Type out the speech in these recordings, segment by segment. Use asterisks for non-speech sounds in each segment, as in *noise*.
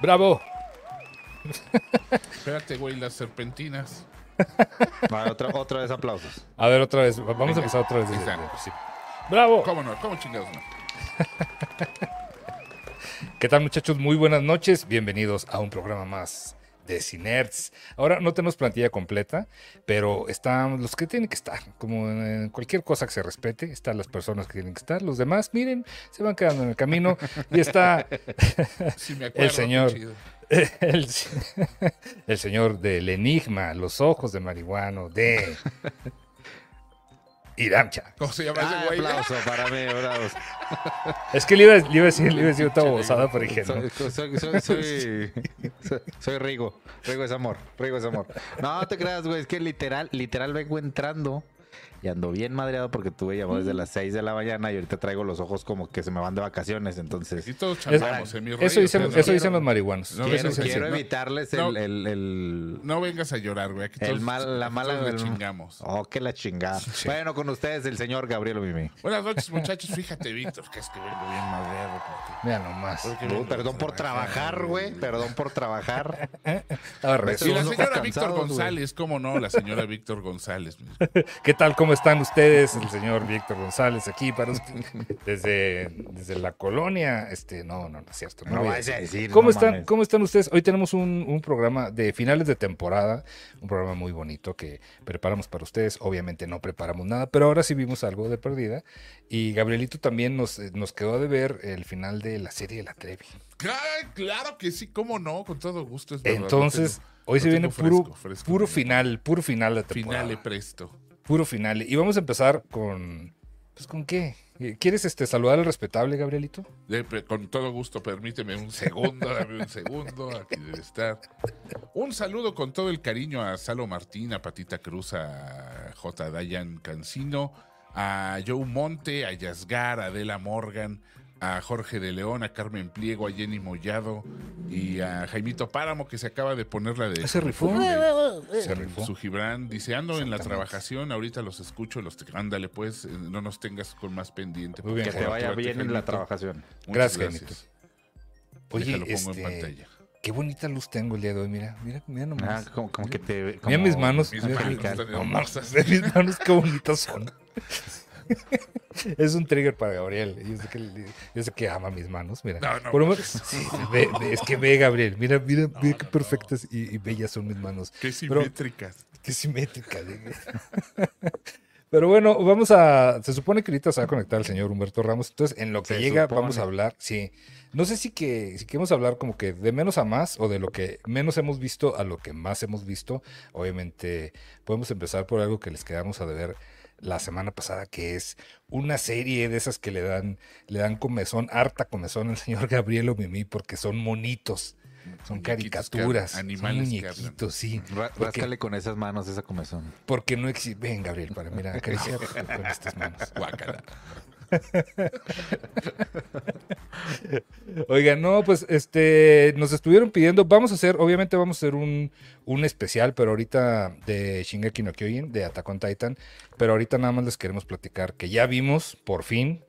¡Bravo! *laughs* Espérate, güey, las serpentinas. Vale, otra, otra vez aplausos. A ver, otra vez. Vamos a empezar otra vez. desde. ¡Bravo! ¿Cómo no? ¿Cómo chingados no? *laughs* ¿Qué tal, muchachos? Muy buenas noches. Bienvenidos a un programa más de Cinerts. Ahora no tenemos plantilla completa, pero están los que tienen que estar. Como en cualquier cosa que se respete, están las personas que tienen que estar. Los demás, miren, se van quedando en el camino. Y está *laughs* Sí, me acuerdo. *laughs* el señor. *laughs* El, el señor del enigma, los ojos de marihuano, de Iramcha. ¿Cómo se llama Ah, ese güey? aplauso para mí, bravos. Es que le iba, le iba a decir, le iba a decir otra bozada, pero dije, no. Soy, soy, soy, soy, soy- soy Rigo. Rigo es amor. Rigo es amor. No te creas, güey. Es que literal, literal vengo entrando y ando bien madreado porque tuve llamado desde las 6 de la mañana y ahorita traigo los ojos como que se me van de vacaciones. Entonces, Aquí todos chambamos, eh, mi rey, Eso o dicen, sea, no- eso dicen los marihuanos. No, Eso quiero, evitarles No. el, el, el- No vengas a llorar, güey. Aquí el mal, la mala. el- chingamos. Oh, que la chingada. Bueno, con ustedes el señor Gabriel Mimi. Buenas noches, muchachos. Fíjate, Víctor, que es que vengo bien madreado. Mira nomás. Uh, perdón por trabajar, güey. Perdón por trabajar. *laughs* Y la señora Víctor. González, ¿cómo no? La señora Víctor González. *laughs* ¿Qué tal? ¿Cómo están ustedes? El señor Víctor González aquí para usted, desde, desde la colonia. Este, no, no, no es cierto. No No voy a decir. ¿Cómo no están. ¿Cómo están ustedes? Hoy tenemos un, un programa de finales de temporada, un programa muy bonito que preparamos para ustedes. Obviamente no preparamos nada, pero ahora sí vimos algo de perdida. Y Gabrielito también nos, eh, nos quedó de ver el final de la serie de la Trevi. Ay, claro que sí, ¿cómo no? Con todo gusto. Es verdad, Entonces, tengo- hoy se viene tengo puro, fresco, fresco. puro final, puro final de temporada. Finale presto. Puro final. Y vamos a empezar con. Pues con qué? ¿Quieres este, saludar al respetable, Gabrielito? Con todo gusto, permíteme un segundo, dame un segundo, aquí debe estar. Un saludo con todo el cariño a Salo Martín, a Patita Cruz, a J. Dayan Cancino, a Joe Monte, a Yasgar, a Adela Morgan, a Jorge de León, a Carmen Pliego, a Jenny Mollado y a Jaimito Páramo, que se acaba de poner la de... Se rifó. de- Se rifó. Su Gibran dice, ando en la trabajación, ahorita los escucho, los te- ándale pues, eh, no nos tengas con más pendiente. Muy bien, Que te vaya bien en la Jaimito. trabajación. Muchas Gracias, Oye, Déjalo, pongo en este, pantalla. qué bonita luz tengo el día de hoy. Mira, mira, mira nomás. Ah, como, como que te. mira como- mis manos. mis mira, manos mira, no *laughs* mis manos qué bonitas son. *laughs* es un trigger para Gabriel. Yo sé que, yo sé que ama mis manos. Mira. No, no, Por lo no. menos- sí, ve- ve- es que ve, Gabriel. Mira, mira, mira qué perfectas y, y bellas son mis manos. Qué Pero- simétricas. Qué simétrica. dije. *laughs* Pero bueno, vamos a. Se supone que ahorita se va a conectar el señor Humberto Ramos. Entonces, en lo que Se llega, supone. vamos a hablar. Sí. No sé si que si queremos hablar como que de menos a más o de lo que menos hemos visto a lo que más hemos visto. Obviamente, podemos empezar por algo que les quedamos a deber la semana pasada, que es una serie de esas que le dan, le dan comezón, harta comezón al *laughs* señor Gabriel o Mimi, porque son monitos. Son caricaturas, animales muñequitos, sí. Porque- Ráscale con esas manos esa comezón. porque no existe. Ven, Gabriel, para mirar, *laughs* acariciar con estas manos. Guácala. Oigan, no, pues este, nos estuvieron pidiendo, vamos a hacer, obviamente vamos a hacer un, un especial, pero ahorita de Shingeki no Kyojin, de Attack on Titan, pero ahorita nada más les queremos platicar que ya vimos, por fin,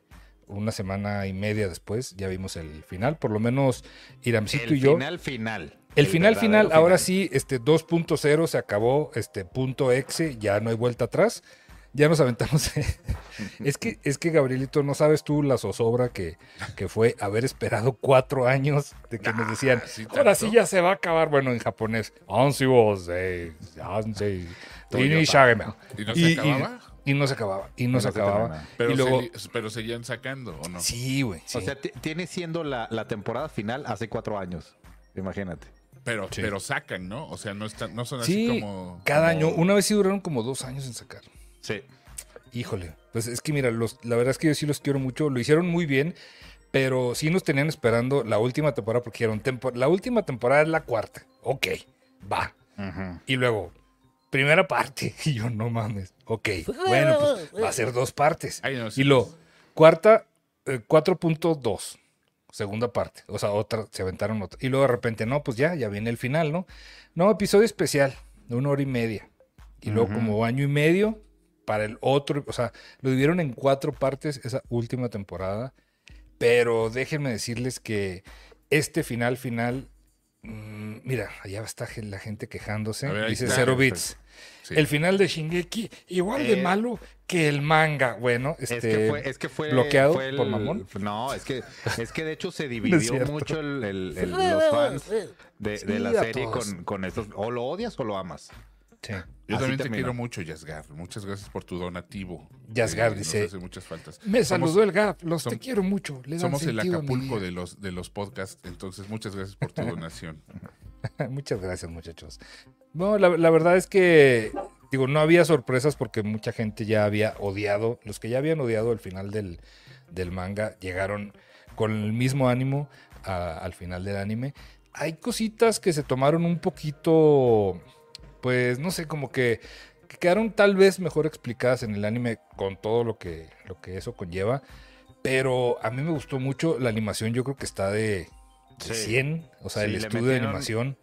una semana y media después, ya vimos el final, por lo menos Iramcito El y yo. final final. El final final, ahora final. sí, este 2.0 se acabó, este punto exe, ya no hay vuelta atrás. Ya nos aventamos. *laughs* es que, es que Gabrielito, no sabes tú la zozobra que, que fue haber esperado cuatro años de que nos decían, ¿sí ahora sí ya se va a acabar. Bueno, en japonés, "Onsi wo zei, yansei, Toyota. ini shageme". ¿Y no se acababa? Y, no se acababa, y no, no se se acababa. Pero, y luego, se- pero seguían sacando, ¿o no? sí, güey. sí. O sea, ti- tiene siendo la, la temporada final hace cuatro años. Imagínate. Pero, Sí. pero sacan, ¿no? O sea, no, están, no son así Sí, como... cada como- año, una vez sí duraron como dos años en sacar. Sí. Híjole, pues es que mira, los, la verdad es que yo sí los quiero mucho, lo hicieron muy bien, pero sí nos tenían esperando la última temporada porque dijeron, "Tempo- la última temporada es la cuarta, ok, va. Y luego, primera parte, *laughs* y yo no mames, ok, *laughs* bueno, pues va a ser dos partes. Ay, no, sí. Y lo, cuarta, eh, 4.2, segunda parte, o sea, otra, se aventaron otra. Y luego de repente, no, pues ya, ya viene el final, ¿no? No, episodio especial, de una hora y media. Y luego como año y medio para el otro, o sea, lo dividieron en cuatro partes esa última temporada. Pero déjenme decirles que este final final mira, allá está la gente quejándose. Ver, Dice está. Zero Bits. Sí. El final de Shingeki, igual de Eh, malo que el manga. Bueno, Es este. que fue, es que fue bloqueado fue el- por mamón. No, es que, es que de hecho se *laughs* dividió mucho el- los fans de, Sí, de la serie con, con estos. O lo odias o lo amas. Sí. Yo Así también te quiero mucho, Yasgar. Muchas gracias por tu donativo. Yasgar Eh, dice, Nos hace muchas faltas. Me Somos- saludó el Gap, los te quiero mucho. Le Somos el Acapulco de los, de los podcasts, entonces muchas gracias por tu *laughs* donación. *laughs* Muchas gracias, muchachos. No, la, la verdad es que, digo, no había sorpresas porque mucha gente ya había odiado, los que ya habían odiado el final del, del manga llegaron con el mismo ánimo a- al final del anime. Hay cositas que se tomaron un poquito, pues, no sé, como que, que quedaron tal vez mejor explicadas en el anime con todo lo que, lo que eso conlleva. Pero a mí me gustó mucho la animación, yo creo que está de, de Sí. 100, o sea, Sí, el estudio de animación.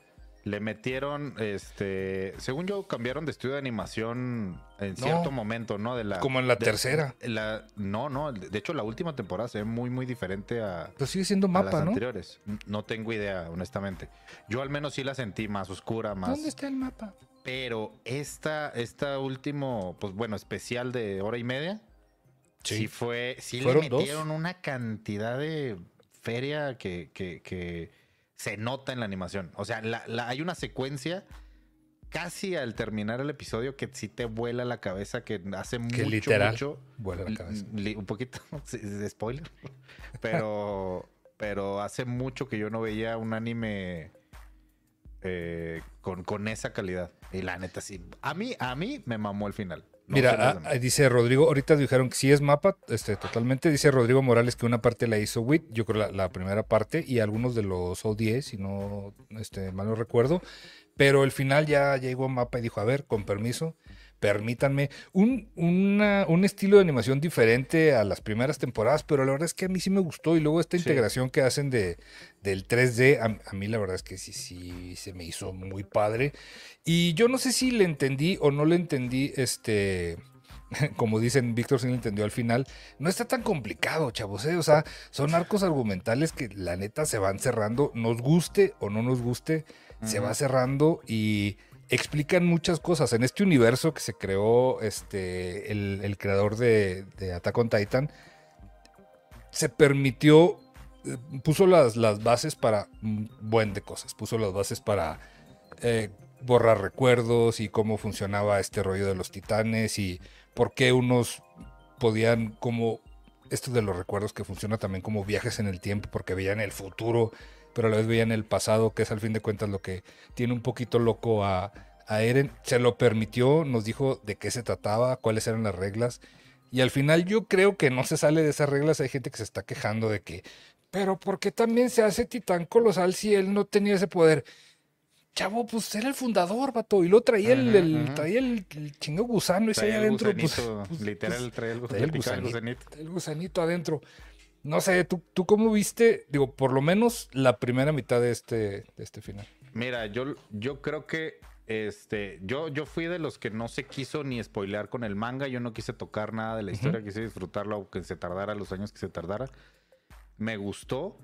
Le metieron, este, según yo, cambiaron de estudio de animación en cierto momento, ¿no? De la, Como en la de- tercera. la- no, no, de hecho la última temporada se ve muy, muy diferente a, Pero sigue siendo a mapa, las ¿no? anteriores. No tengo idea, honestamente. Yo al menos sí la sentí más oscura, más... ¿Dónde está el mapa? Pero esta, esta último, pues bueno, especial de hora y media, sí, fue, sí le metieron una cantidad de feria que, que, que se nota en la animación. O sea, la- la- hay una secuencia casi al terminar el episodio que sí te vuela la cabeza, que hace mucho, literal mucho. Vuela la cabeza. li- un poquito *laughs* sí, de spoiler. Pero, pero hace mucho que yo no veía un anime eh, con, con esa calidad. Y la neta, sí. A mí, a mí me mamó el final. No Mira, ah, dice Rodrigo, ahorita dijeron que sí es mapa, este, totalmente. Dice Rodrigo Morales que una parte la hizo Wit, yo creo la, la primera parte, y algunos de los ODS, si no este, mal no recuerdo. Pero el final ya llegó mapa y dijo, a ver, con permiso, permítanme. Un, una- un estilo de animación diferente a las primeras temporadas, pero la verdad es que a mí sí me gustó. Y luego esta Sí. integración que hacen de, del 3D, a, a mí la verdad es que sí, sí, se me hizo muy padre. Y yo no sé si le entendí o no le entendí, este, *laughs* como dicen, Víctor sí le entendió al final. No está tan complicado, chavos, ¿eh? O sea, son arcos argumentales que la neta se van cerrando, nos guste o no nos guste, se va cerrando y explican muchas cosas. En este universo que se creó este, el, creador de, de Attack on Titan, se permitió, eh, puso las, las bases para un buen de cosas. Puso las bases para eh, borrar recuerdos y cómo funcionaba este rollo de los titanes y por qué unos podían como esto de los recuerdos que funciona también como viajes en el tiempo porque veían el futuro pero a la vez veían el pasado que es al fin de cuentas lo que tiene un poquito loco a, a Eren se lo permitió nos dijo de qué se trataba cuáles eran las reglas y al final yo creo que no se sale de esas reglas hay gente que se está quejando de que pero ¿por qué también se hace titán colosal si él no tenía ese poder? Chavo, pues era el fundador, vato. Y lo traía el, Ajá, el- ajá. traía el, el chingo gusano ese ahí adentro. Pues, gusanito, pues, literal, pues, traía el, traía el gusanito. el gusanito adentro. No sé, ¿tú, ¿tú cómo viste? Digo, por lo menos la primera mitad de este, de este final. Mira, yo, yo creo que este, yo, yo fui de los que no se quiso ni spoilear con el manga. Yo no quise tocar nada de la historia, quise disfrutarlo aunque se tardara los años que se tardara. Me gustó.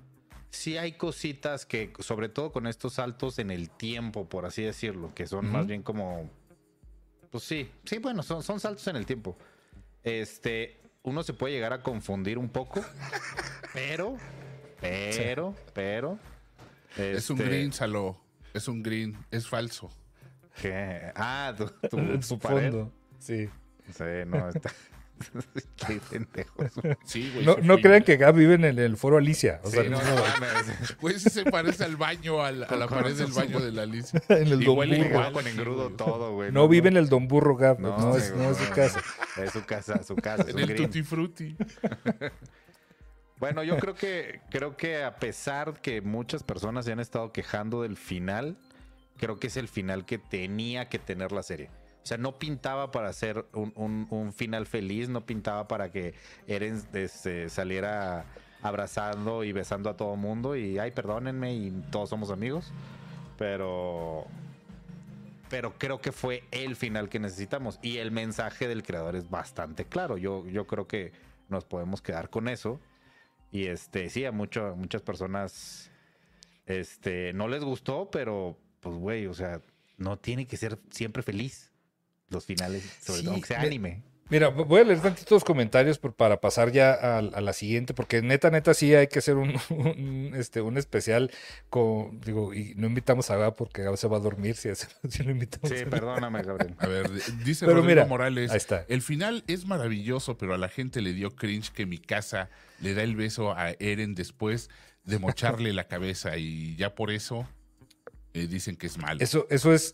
Sí hay cositas que, sobre todo con estos saltos en el tiempo, por así decirlo, que son más bien como. Pues sí, sí, bueno, son, son saltos en el tiempo. Este, uno se puede llegar a confundir un poco, *laughs* pero, pero, pero. Es un este, green, Salo. Es un green. Es falso. ¿Qué? Ah, tu, tu, *laughs* En tu su pared. fondo. Sí. Sí, no, está. *laughs* Qué pendejos. Sí, güey. No, crean que Gab vive en el, el foro Alicia. O Sí, sea, no, no, no mames. Güey, sí se parece al baño, al- a la pared del baño de la Alicia. *laughs* en el Y Don igual. Igual con engrudo Sí, todo, güey. No vive en el Don Burro, Gab. No, No, es, güey, no es su casa. Es su casa, su casa. es En el green. Tutti Frutti. *laughs* Bueno, yo creo que creo que a pesar que muchas personas se han estado quejando del final, creo que es el final que tenía que tener la serie. O sea, no pintaba para hacer un, un- final feliz, no pintaba para que Eren este, saliera abrazando y besando a todo mundo y ay, perdónenme y todos somos amigos. Pero pero creo que fue el final que necesitamos y el mensaje del creador es bastante claro. Yo, yo creo que nos podemos quedar con eso. Y este, sí, a mucho- muchas personas este, no les gustó, pero pues, güey, o sea, no tiene que ser siempre feliz. Los finales, sobre Sí, todo, aunque sea me- anime. Mira, voy a leer tantitos comentarios por- para pasar ya a, a la siguiente, porque neta, neta, sí hay que hacer un, *laughs* un, este, un especial con, digo, y no invitamos a Gab porque Gab se va a dormir si, hace- si *laughs* lo invitamos. Sí, perdóname, Gabriel. A ver, dice Pero Rodrigo mira, Morales. ahí está. El final es maravilloso, pero a la gente le dio cringe que mi casa le da el beso a Eren después de mocharle la cabeza y ya por eso eh, dicen que es malo. Eso, eso es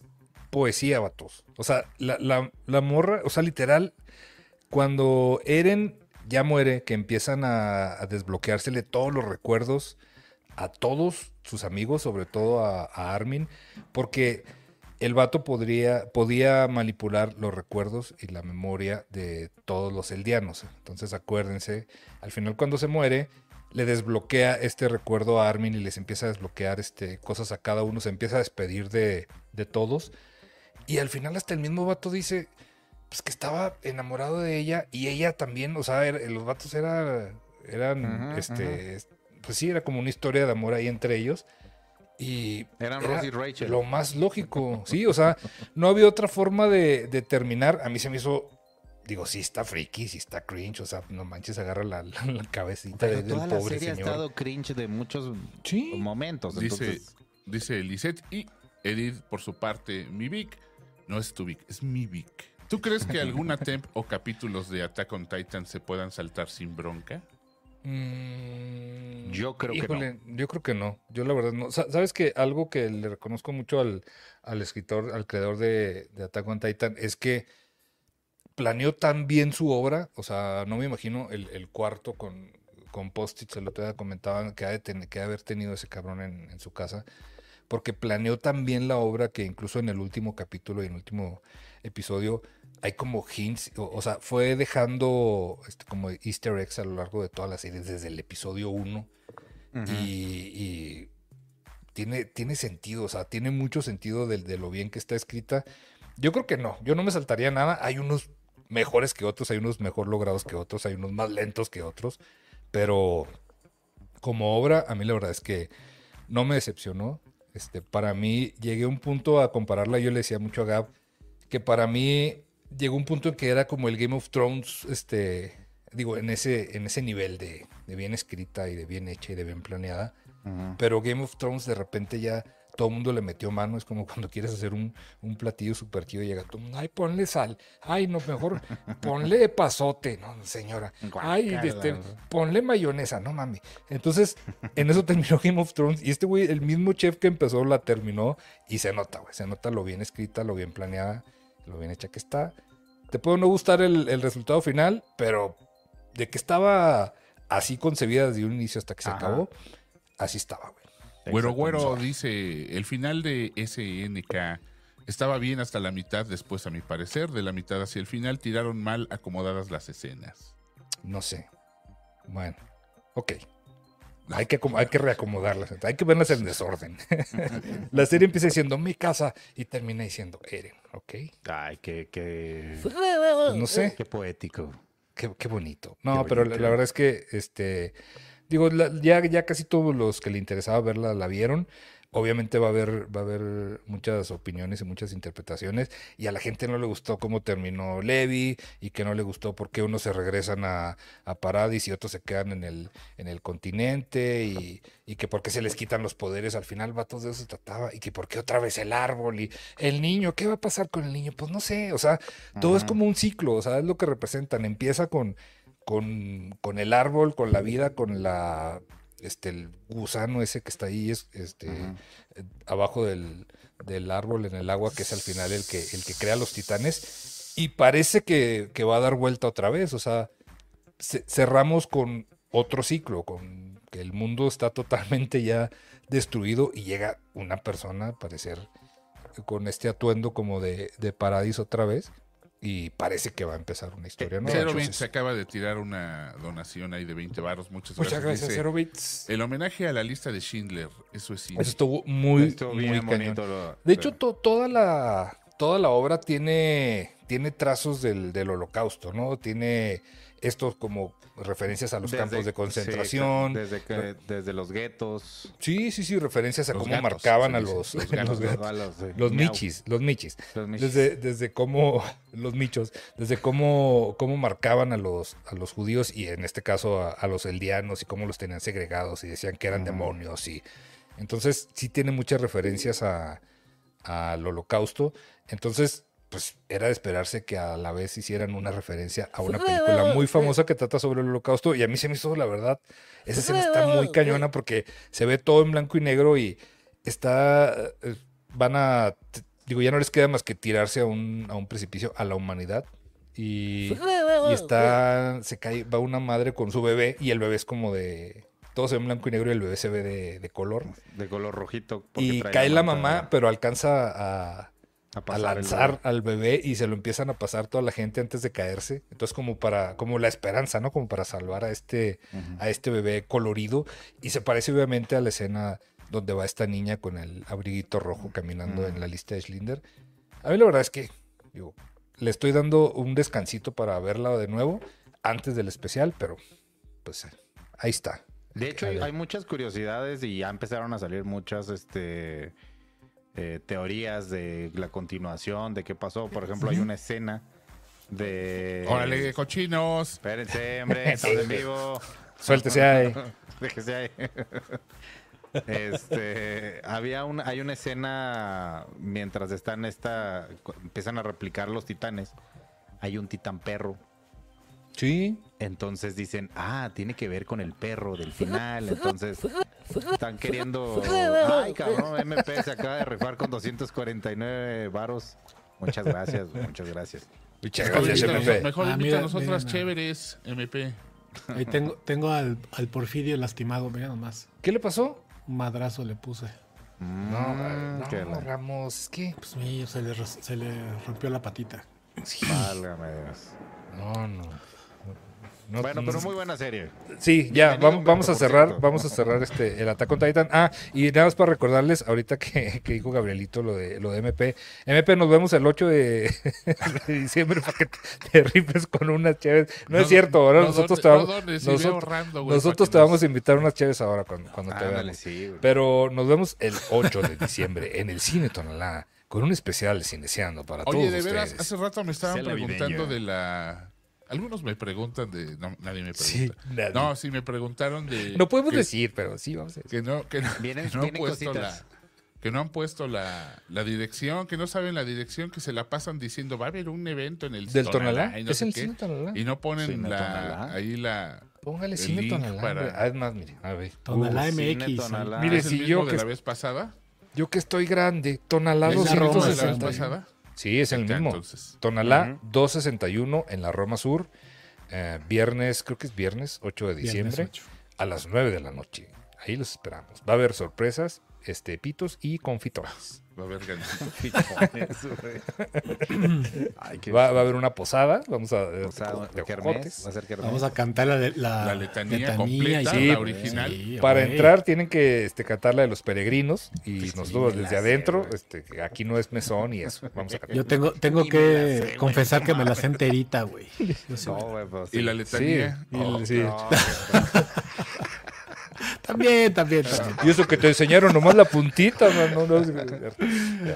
poesía, vatos. O sea, la, la- la morra, o sea, literal, cuando Eren ya muere, que empiezan a, a desbloqueársele todos los recuerdos a todos sus amigos, sobre todo a, Armin, porque el vato podría, podía manipular los recuerdos y la memoria de todos los eldianos. Entonces acuérdense, al final cuando se muere, le desbloquea este recuerdo a Armin y les empieza a desbloquear este, cosas a cada uno, se empieza a despedir de, de todos. Y al final hasta el mismo vato dice pues que estaba enamorado de ella y ella también, o sea, los vatos era, eran, este, pues sí, era como una historia de amor ahí entre ellos. Y Eran era Ross y Rachel. lo más lógico, sí, o sea, no había otra forma de, de terminar. A mí se me hizo, digo, sí está freaky, sí está cringe, o sea, no manches, agarra la, la- la cabecita Pero del toda la pobre serie ha señor. estado cringe de muchos Sí. momentos. Dice, Entonces, dice Lisette y Edith, por su parte, mi Vic, no es tu Vic, es mi Vic. ¿Tú crees que alguna temp o capítulos de Attack on Titan se puedan saltar sin bronca? Mm, Yo creo que híjole, Yo creo que no. Yo la verdad no. Sa- ¿Sabes que Algo que le reconozco mucho al, al escritor, al creador de, de Attack on Titan, es que planeó tan bien su obra. O sea, no me imagino el, el cuarto con, con post-its, el otro día comentaban que ha de, ten- que ha de haber tenido ese cabrón en, en su casa. Porque planeó tan bien la obra que incluso en el último capítulo y en el último episodio hay como hints, o, o sea, fue dejando este, como easter eggs a lo largo de toda la serie, desde el episodio 1. ujú. y, y tiene, tiene sentido, o sea, tiene mucho sentido de, de lo bien que está escrita. Yo creo que no, yo no me saltaría nada. Hay unos mejores que otros, hay unos mejor logrados que otros, hay unos más lentos que otros, pero como obra, a mí la verdad es que no me decepcionó. Este, para mí, llegué a un punto a compararla, yo le decía mucho a Gab, que para mí llegó un punto en que era como el Game of Thrones, este, digo, en ese, en ese nivel de, de bien escrita y de bien hecha y de bien planeada. Pero Game of Thrones de repente ya todo el mundo le metió mano. Es como *laughs* cuando quieres hacer un, un platillo súper chido y llega todo el mundo, ay, ponle sal. Ay, no, mejor ponle pasote. No, señora. Ay, este, ponle mayonesa. No mames. Entonces, en eso terminó Game of Thrones. Y este güey, el mismo chef que empezó, la terminó. Y se nota, güey. Se nota lo bien escrita, lo bien planeada, lo bien hecha que está. Te puede no gustar el, el resultado final, pero de que estaba así concebida desde un inicio hasta que se Ajá. acabó, así estaba, güey. Güero. Güero dice, el final de SNK estaba bien hasta la mitad, después a mi parecer, de la mitad hacia el final tiraron mal acomodadas las escenas. No sé. Bueno, ok. Hay que, hay que reacomodarlas. Hay que verlas en desorden. *laughs* la serie empieza diciendo mi casa y termina diciendo Eren, ¿ok? Ay, qué, qué, Pues no sé. qué poético. Qué, qué bonito. No, Qué pero la verdad es que, este, digo, la- ya, ya casi todos los que le interesaba verla la vieron. Obviamente va a haber, va a haber muchas opiniones y muchas interpretaciones. Y a la gente no le gustó cómo terminó Levi y que no le gustó por qué unos se regresan a, a Paradis y otros se quedan en el, en el continente y, y que por qué se les quitan los poderes. Al final, vatos de eso se trataba. Y que por qué otra vez el árbol y el niño. ¿Qué va a pasar con el niño? Pues no sé. O sea, todo es como un ciclo. O sea, es lo que representan. Empieza con, con, con el árbol, con la vida, con la este el gusano ese que está ahí es, este abajo del, del árbol en el agua que es al final el que el que crea los titanes. Y parece que, que va a dar vuelta otra vez o sea ce- cerramos con otro ciclo con que el mundo está totalmente ya destruido y llega una persona a parecer con este atuendo como de, de paradiso otra vez y parece que va a empezar una historia nueva. Zero Bits se acaba de tirar una donación ahí de 20 varos. Muchas gracias. Muchas gracias, Dice, Zero Bits. El homenaje a la lista de Schindler, eso es cine. Eso estuvo muy, Estuvo muy bien cañón. bonito. lo- De hecho, to- toda, la, toda la obra tiene, tiene trazos del, del holocausto, ¿no? Tiene Esto como referencias a los Desde- campos de sí, concentración. desde, que- desde los guetos. Sí, sí, sí, referencias a Los cómo gatos, marcaban a los, los *laughs* los, gatos, gatos. a los, eh, Los miau. michis, los michis. Desde, desde cómo, *laughs* los michos, desde cómo, cómo marcaban a los, a los judíos y en este caso a, a los eldianos y cómo los tenían segregados y decían que eran demonios. y Entonces sí tiene muchas referencias a- al holocausto. Entonces, pues era de esperarse que a la vez hicieran una referencia a una película muy *laughs* famosa que trata sobre el holocausto. Y a mí se me hizo, la verdad, esa escena está muy cañona porque se ve todo en blanco y negro y está... eh, Van a... Digo, ya no les queda más que tirarse a un, a un precipicio a la humanidad. Y, y está... Se cae, va una madre con su bebé y el bebé es como de... Todo se ve en blanco y negro y el bebé se ve de, de color. De color rojito. Y cae la manta mamá, pero alcanza a, a a lanzar al bebé y se lo empiezan a pasar toda la gente antes de caerse. Entonces como para, como la esperanza, ¿no? Como para salvar a este, a este bebé colorido. Y se parece obviamente a la escena donde va esta niña con el abriguito rojo caminando Mm. en la lista de Schlinder. A mí la verdad es que, digo, le estoy dando un descansito para verla de nuevo antes del especial, pero pues ahí está. De hecho, hay muchas curiosidades y ya empezaron a salir muchas este, eh, teorías de la continuación, de qué pasó. Por ejemplo, hay una escena de... Órale, cochinos. Espérense, hombre, *laughs* estamos en vivo. Suéltese ahí. *laughs* Déjese ahí. *laughs* Este, había una, hay una escena mientras están esta, empiezan a replicar los titanes. Hay un titán perro. Sí. Entonces dicen, ah, tiene que ver con el perro del final. Entonces están queriendo. Ay, cabrón, MP se acaba de rifar con 249 varos. Muchas gracias, muchas gracias. Muchas gracias, MP. Mejor Ah, invítanos otras mira. chéveres, MP. Ahí tengo, tengo al, al Porfirio lastimado, mira nomás. ¿Qué le pasó? Un madrazo le puse. Mm, No, no, Ramos, es que... Pues mira, se le, se le rompió la patita. válgame Dios. No, no. No, Bueno, no- pero muy buena serie. Sí, ya, vamos, vamos a cerrar, vamos a cerrar este el Attack on Titan. Ah, y nada más para recordarles, ahorita que, que dijo Gabrielito lo de lo de MP. MP, nos vemos el 8 de, *laughs* de diciembre para que te rifes con unas chaves. No, es cierto, ahora no nosotros te vamos, nosotros, güey, te vamos a invitar unas chaves ahora cuando, cuando te veamos. sí. Pero nos vemos el 8 de diciembre en el Cine Tonalá con un especial de Cineceando para Oye, todos de veras, ustedes. hace rato me estaban preguntando de la. Algunos me preguntan de. No, nadie me Sí, pregunta. nadie. No, sí me preguntaron de. No podemos que- decir, pero sí, vamos a decir. Que no, que no, Vienen- que no han vienen puesto la. Que no han puesto la, la dirección, que no saben la dirección, que se la pasan diciendo va a haber un evento en el ¿Del Tonalá? y no ¿Es el qué, Cine Tonalá? Y no ponen la, Tonalá. ahí la. Póngale Cine Tonalá. para- hombre. Ah, es más, mire, a ver. Tonalá Uh, Cine MX. Tonalá. Mire, ¿Es el si mismo yo de que- la vez pasada? Yo que estoy grande, Tonalá ¿Es el la mismo Roma, de la vez 261. pasada? Sí, es el mismo. entonces. Tonalá 261 en la Roma Sur. eh, viernes, creo que es viernes 8 de diciembre a las 9 de la noche. Ahí los esperamos. Va a haber sorpresas, este, pitos y confitores. Va a haber ganas. *laughs* *laughs* *coughs* Ay, qué Va, va a haber una posada. Vamos a. O sea, de kermés, ojotes. va a ser kermés. Vamos a cantar la, la, La letanía y completa, la original. Para entrar tienen que este, cantar la de los peregrinos y Sí, nosotros desde sé, adentro, güey. este, aquí no es mesón y eso. Vamos a cantar. Yo tengo, tengo que sé, confesar que me la sé enterita, güey. Sé, No, Y la letanía. Sí, Oh, y- sí. No, *laughs* También, también, también. Y eso que te enseñaron nomás la puntita, no, no, no, *laughs*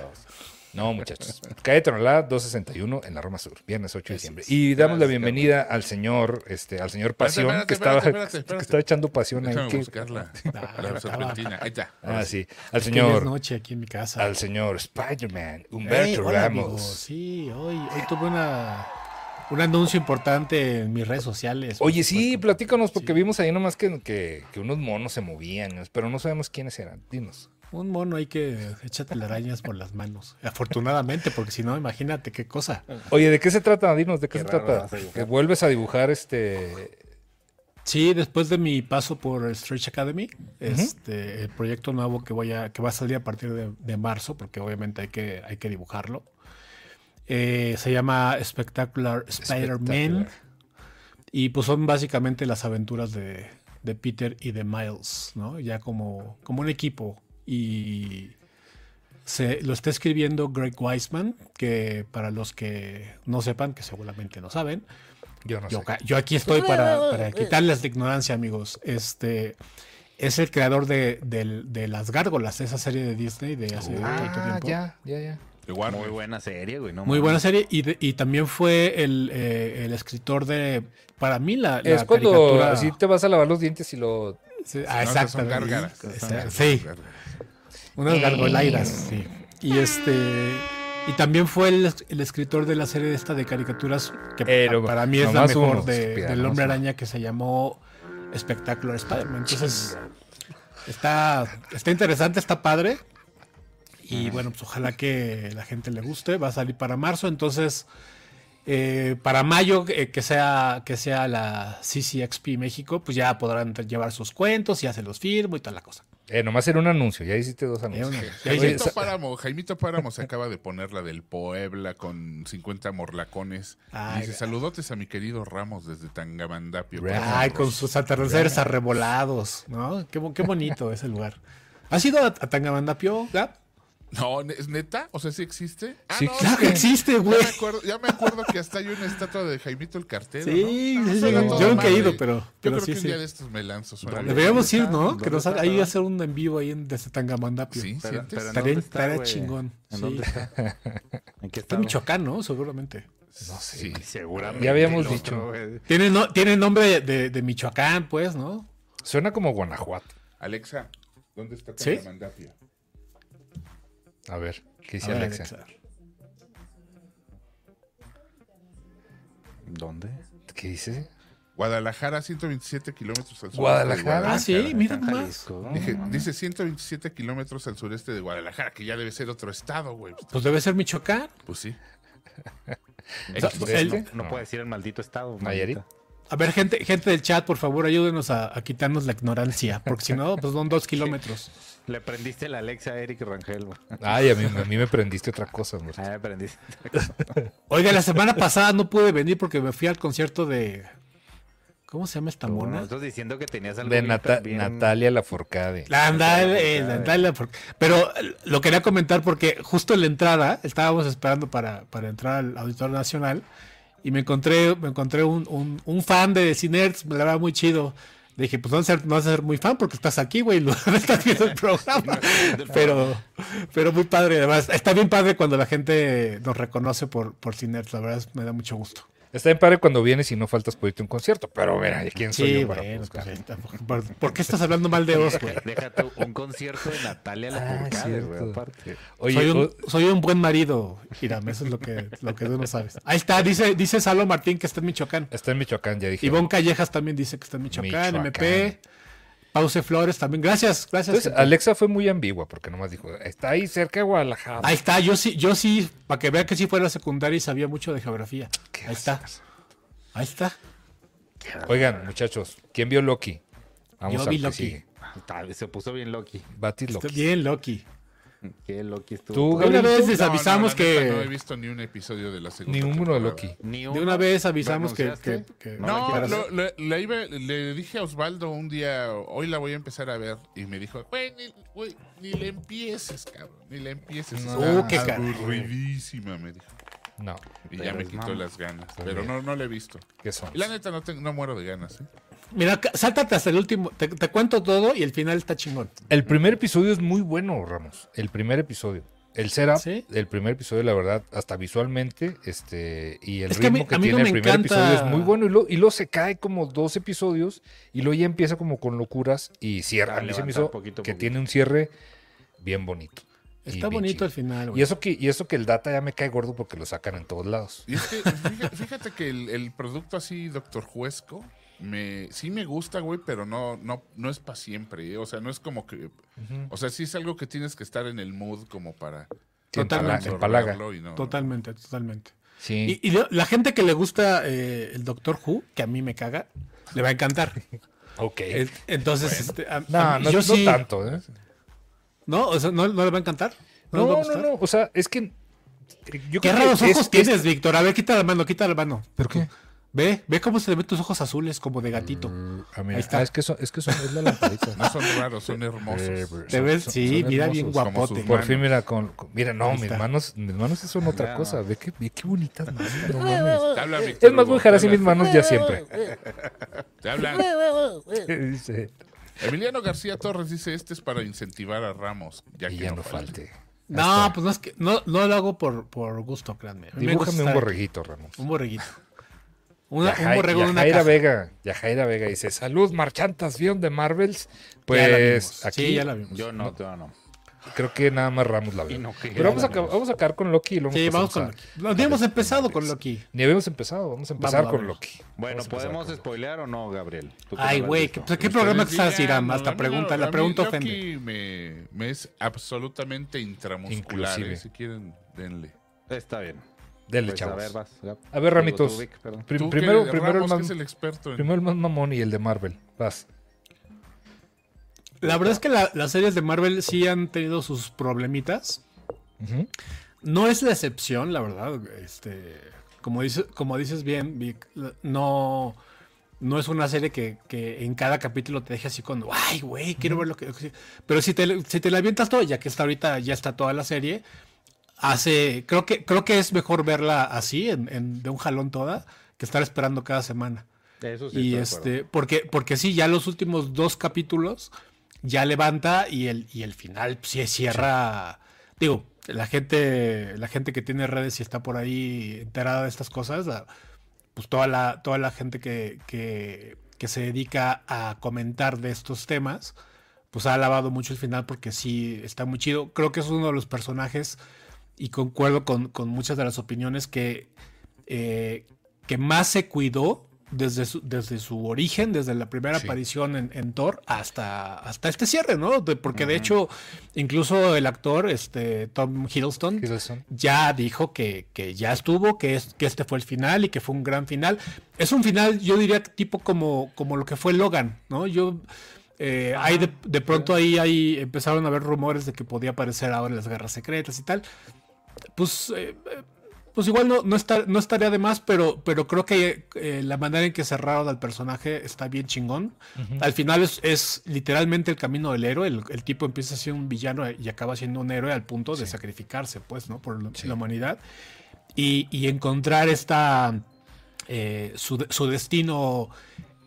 No, muchachos. Calle Tonalá 261 en la Roma Sur, viernes 8 de diciembre. Y damos la bienvenida al señor, este, al señor Espérate, Pasión, espérate, que estaba, espérate, espérate, que espérate. estaba echando pasión ahí. Déjame que- buscar la, Ah, la estaba- serpentina. Ahí está. ah, sí. Al que ya es señor, noche aquí en mi casa. al señor Spider-Man, Humberto hola, Ramos. amigos. Sí, hoy, hoy tuve una, un anuncio importante en mis redes sociales. Oye, sí, platícanos, porque Sí. vimos ahí nomás que, que, que unos monos se movían, pero no sabemos quiénes eran. Dinos. Un mono hay que echar telarañas por las manos. Afortunadamente, porque si no, imagínate qué cosa. Oye, ¿de qué se trata? Dinos, ¿de qué, Qué se trata? dibujar. Que vuelves a dibujar este. Sí, después de mi paso por Stretch Academy, este, el proyecto nuevo que voy a, que va a salir a partir de, de marzo, porque obviamente hay que, hay que dibujarlo. Eh, se llama Spectacular Spider-Man. Y pues son básicamente las aventuras de, de Peter y de Miles, ¿no? Ya como, como un equipo. Y se, lo está escribiendo Greg Weisman, que para los que no sepan, que seguramente no saben, Yo no sé. Yo, aquí estoy para, para *laughs* quitarles la ignorancia, amigos. Este es el creador de, del- de las gárgolas, esa serie de Disney de hace tanto Ah, tiempo. ya, ya, ya. Muy buena serie, güey. No Muy buena serie. Y, de- y también fue el, eh, el escritor de. Para mí, la, la es cuando caricatura. así te vas a lavar los dientes y lo... Sí, No, ah, exactamente. Exacto. Sí, unas gargolairas. Sí. Y este. Y también fue el, el escritor de la serie esta de caricaturas que Pero pa- para mí es la mejor uno, de- estúpida, del Hombre. Araña que se llamó Spectacular Spider-Man. Entonces, está, está interesante, está padre. Y bueno, pues ojalá que la gente le guste. Va a salir para marzo, entonces eh, para mayo eh, que sea que sea la CCXP México, pues ya podrán llevar sus cuentos, ya se los firmo y toda la cosa. Eh, nomás era un anuncio, ya hiciste dos anuncios. *laughs* Jaimito Páramo, Jaimito Páramo se acaba de poner la del Puebla con 50 morlacones. Ay, dice, saludotes a mi querido Ramos desde Tangamandapio. Ay, con sus atardeceres arrebolados, ¿no? Qué, qué bonito ese lugar. ¿Has ido a, a Tangamandapio, Gap? No, ¿es neta? O sea, ¿sí existe? Ah, Sí no, Claro que existe, Ya güey. me, acuerdo, ya me acuerdo que hasta hay una estatua de Jaimito el Cartero. Sí, ¿no? Sí, suena sí. toda Yo nunca he ido, pero- Yo pero creo sí, que un sí. día de estos me lanzo. Deberíamos ir? ¿no? ¿Dónde Que nos ahí hacer un en vivo ahí en, desde Tangamandapio. Sí, Pero- ¿sientes? pero ¿en Estaría- dónde está, chingón, ¿En sí. dónde está? *laughs* ¿En qué Está Michoacán, ¿no? Seguramente. No sé. Sí. Seguramente. Ya habíamos dicho. Tiene, no, tiene nombre de, de Michoacán, pues, ¿no? Suena como Guanajuato. Alexa, ¿dónde está ¿Sí? A ver, ¿qué dice ver, Alexa? Alexa. ¿Dónde? ¿Qué dice? Guadalajara, 127 kilómetros al sureste. Guadalajara. de Ah, sí, Guadalajara, mira nomás. Jalisco. Dije, dice 127 kilómetros al sureste de Guadalajara, que ya debe ser otro estado, güey. Pues debe ser Michoacán. Pues sí. sea, X, el- ¿no? No, no No. puede decir el maldito estado. ¿Nayarit? maldita. A ver, gente, gente del chat, por favor, ayúdenos a, a quitarnos la ignorancia, porque si no, pues son dos kilómetros. Le prendiste la Alexa a Eric Rangel. güey. Ay, a mí, a mí me prendiste otra cosa, amor. Ah, me prendiste. *laughs* Oiga, la semana pasada no pude venir porque me fui al concierto de. ¿Cómo se llama esta mona? Nosotros diciendo que tenías algo De Nata- bien- Natalia Laforcade. La Andal, Natalia eh, la Lafourcade. Andal Lafourcade. Pero lo quería comentar porque justo en la entrada estábamos esperando para, para entrar al Auditorio Nacional y me encontré, me encontré un, un, un fan de Cinerts, me la verdad muy chido. Le dije, pues no vas a ser, no vas a ser muy fan porque estás aquí, güey, *laughs* no estás viendo el programa. *laughs* pero, pero muy padre, además. Está bien padre cuando la gente nos reconoce por, por Cinerts, la verdad me da mucho gusto. Está bien padre cuando vienes y no faltas por irte a un concierto, pero mira, ¿quién soy Sí, yo para bueno, pues. ¿por, por qué estás hablando mal de Oz, güey? Deja tú un concierto de Natalia Lafourcade, cierto. güey, aparte. Oye, soy, un, o- soy un buen marido, Hiram, eso es lo que, lo que tú no sabes. Ahí está, dice, dice Salo Martín que está en Michoacán. está en Michoacán, ya dije. Ivonne Callejas también dice que está en Michoacán, Michoacán. MP. Pause Flores también. Gracias, gracias. Entonces. Alexa fue muy ambigua porque nomás dijo, está ahí cerca de Guadalajara. Ahí está, yo sí, yo sí, para que vea que sí fue a la secundaria y sabía mucho de geografía. ¿Qué Ahí está. Ahí está. Oigan, muchachos, ¿quién vio Loki? Vamos Yo vi Loki. sigue. Se puso bien Loki. Batis Está Loki. bien, Loki. *laughs* Qué Loki estuvo. Tú, Gabriel, Una vez les No, no, avisamos que. No he visto ni un episodio de la segunda. Ninguno de temporada. Loki. Ni De uno. una vez avisamos que. Que- que- No, No, la lo- lo- le, iba- le dije a Osvaldo un día, hoy la voy a empezar a ver, y me dijo, güey, ni, güey, ni le empieces, cabrón, ni le empieces. No. Uh, qué aburridísima, me dijo. No, Y ya me quitó las ganas, Muy pero no, no le he visto. ¿qué son? Y la neta no, tengo- no muero de ganas. ¿eh? Mira, sáltate hasta el último. Te, te cuento todo y el final está chingón. El primer episodio es muy bueno, Ramos. El primer episodio. El setup, ¿Sí? el primer episodio, la verdad, hasta visualmente, este, y el Es que a ritmo mí- que a mí tiene no el me primer encanta- episodio es muy bueno. Y luego y luego se cae como dos episodios y luego ya empieza como con locuras y cierra. A mí se me hizo poquito que poquito. tiene un cierre bien bonito. y Está bonito el final, Y güey. eso, que, y eso que el data ya me cae gordo porque lo sacan en todos lados. Y es que, fíjate, fíjate que el, el producto así, Doctor Juesco, me, sí me gusta, güey, pero no, no, no es para siempre. ¿eh? O sea, no es como que. O sea, sí es algo que tienes que estar en el mood como para. Totalmente. para no- Totalmente, totalmente. Sí. Y, la gente que le gusta eh, el Doctor Who, que a mí me caga, le va a encantar. *laughs* ok. Eh, Entonces, este, a- no, a mí- no, yo no sí. tanto, ¿eh? ¿No? O sea, ¿no, no le va a encantar? No, no, gustar? no, O sea, es que. Yo Qué raros es- ojos es- tienes, Víctor. A ver, quita la mano, quita la mano. ¿Pero qué? Ve, ve cómo se le ven tus ojos azules como de gatito. Ah, mira, Ahí está. ah, es que son, es que son, es la lamparita. *laughs* No son raros, son hermosos. Eh, ¿Te son- ves? son- Sí, son mira hermosos. bien guapote. Por fin, mira, con, con- mira, no, mis manos, mis manos son otra cosa. Ve qué, ve qué bonitas manos, no *laughs* mames. Te habla Víctor Es más, voy a dejar así mis manos ya siempre. *laughs* Te hablan. Dice, Emiliano García Torres dice, este es para incentivar a Ramos, ya y que ya no no falte. falte. No, pues no es que no, no lo hago por, por gusto, créanme. Dibújame un borreguito, Ramos. Un borreguito. Una- un Yajai- borrego en una caja. Vega, Yajaira Vega dice, salud, marchantas, ¿vieron de Marvels? Ya Pues vimos. aquí Sí, ya la vimos. Yo no, yo no. creo que nada más Ramos la. Y no, Pero vamos a, acabar- vamos a acabar con Loki y luego Sí, vamos con Loki. No, ni hemos empezado con Loki. Ni habíamos empezado, vamos a empezar Vamos con. Loki. Bueno, ¿podemos spoilear o no, Gabriel? Ay, güey. ¿qué, ¿qué programa que estás, Irán? a Hasta pregunta, la a mí pregunta Loki ofende. Me, me es absolutamente intramuscular. Inclusive. eh, Si quieren, denle. Está bien. Dele, Pues, a chavos. ver, vas. A ver, Digo, Ramitos. Vic. Prim- que- primero, el más, que es el experto en... primero el más mamón y el de Marvel. Vas. La verdad es que la- las series de Marvel sí han tenido sus problemitas. No es la excepción, la verdad. Este, como, dice, como dices bien, Vic, no, no es una serie que, que en cada capítulo te deje así con, ay, güey, quiero ver lo que... Pero si te, si te la avientas todo, ya que está ahorita, ya está toda la serie, hace... Creo que, creo que es mejor verla así, en, en- de un jalón toda, que estar esperando cada semana. Eso sí. Y este, porque, porque sí, ya los últimos dos capítulos ya levanta y el, y el final sí cierra. Digo, la gente, la gente que tiene redes y está por ahí enterada de estas cosas, pues toda la, toda la gente que, que, que se dedica a comentar de estos temas, pues ha alabado mucho el final porque sí está muy chido. Creo que es uno de los personajes, y concuerdo con, con muchas de las opiniones que, eh, que más se cuidó desde su, desde su origen, desde la primera Sí. aparición en, en Thor hasta, hasta este cierre, ¿no? De- porque de hecho, incluso el actor, este, Tom Hiddleston, Hiddleston. ya dijo que, que ya estuvo, que, es, que este fue el final y que fue un gran final. Es un final, yo diría, tipo como, como lo que fue Logan, ¿no? Yo. eh, hay de, de pronto ahí, ahí empezaron a haber rumores de que podía aparecer ahora en las guerras secretas y tal. Pues, eh, eh, pues igual no, no, está, no estaría de más, pero, pero creo que eh, la manera en que cerraron al personaje está bien chingón. Al final es, es literalmente el camino del héroe. El, el tipo empieza a ser un villano y acaba siendo un héroe al punto de sacrificarse, pues, ¿no? Por la- Sí. la humanidad. Y, y encontrar esta eh, su, su destino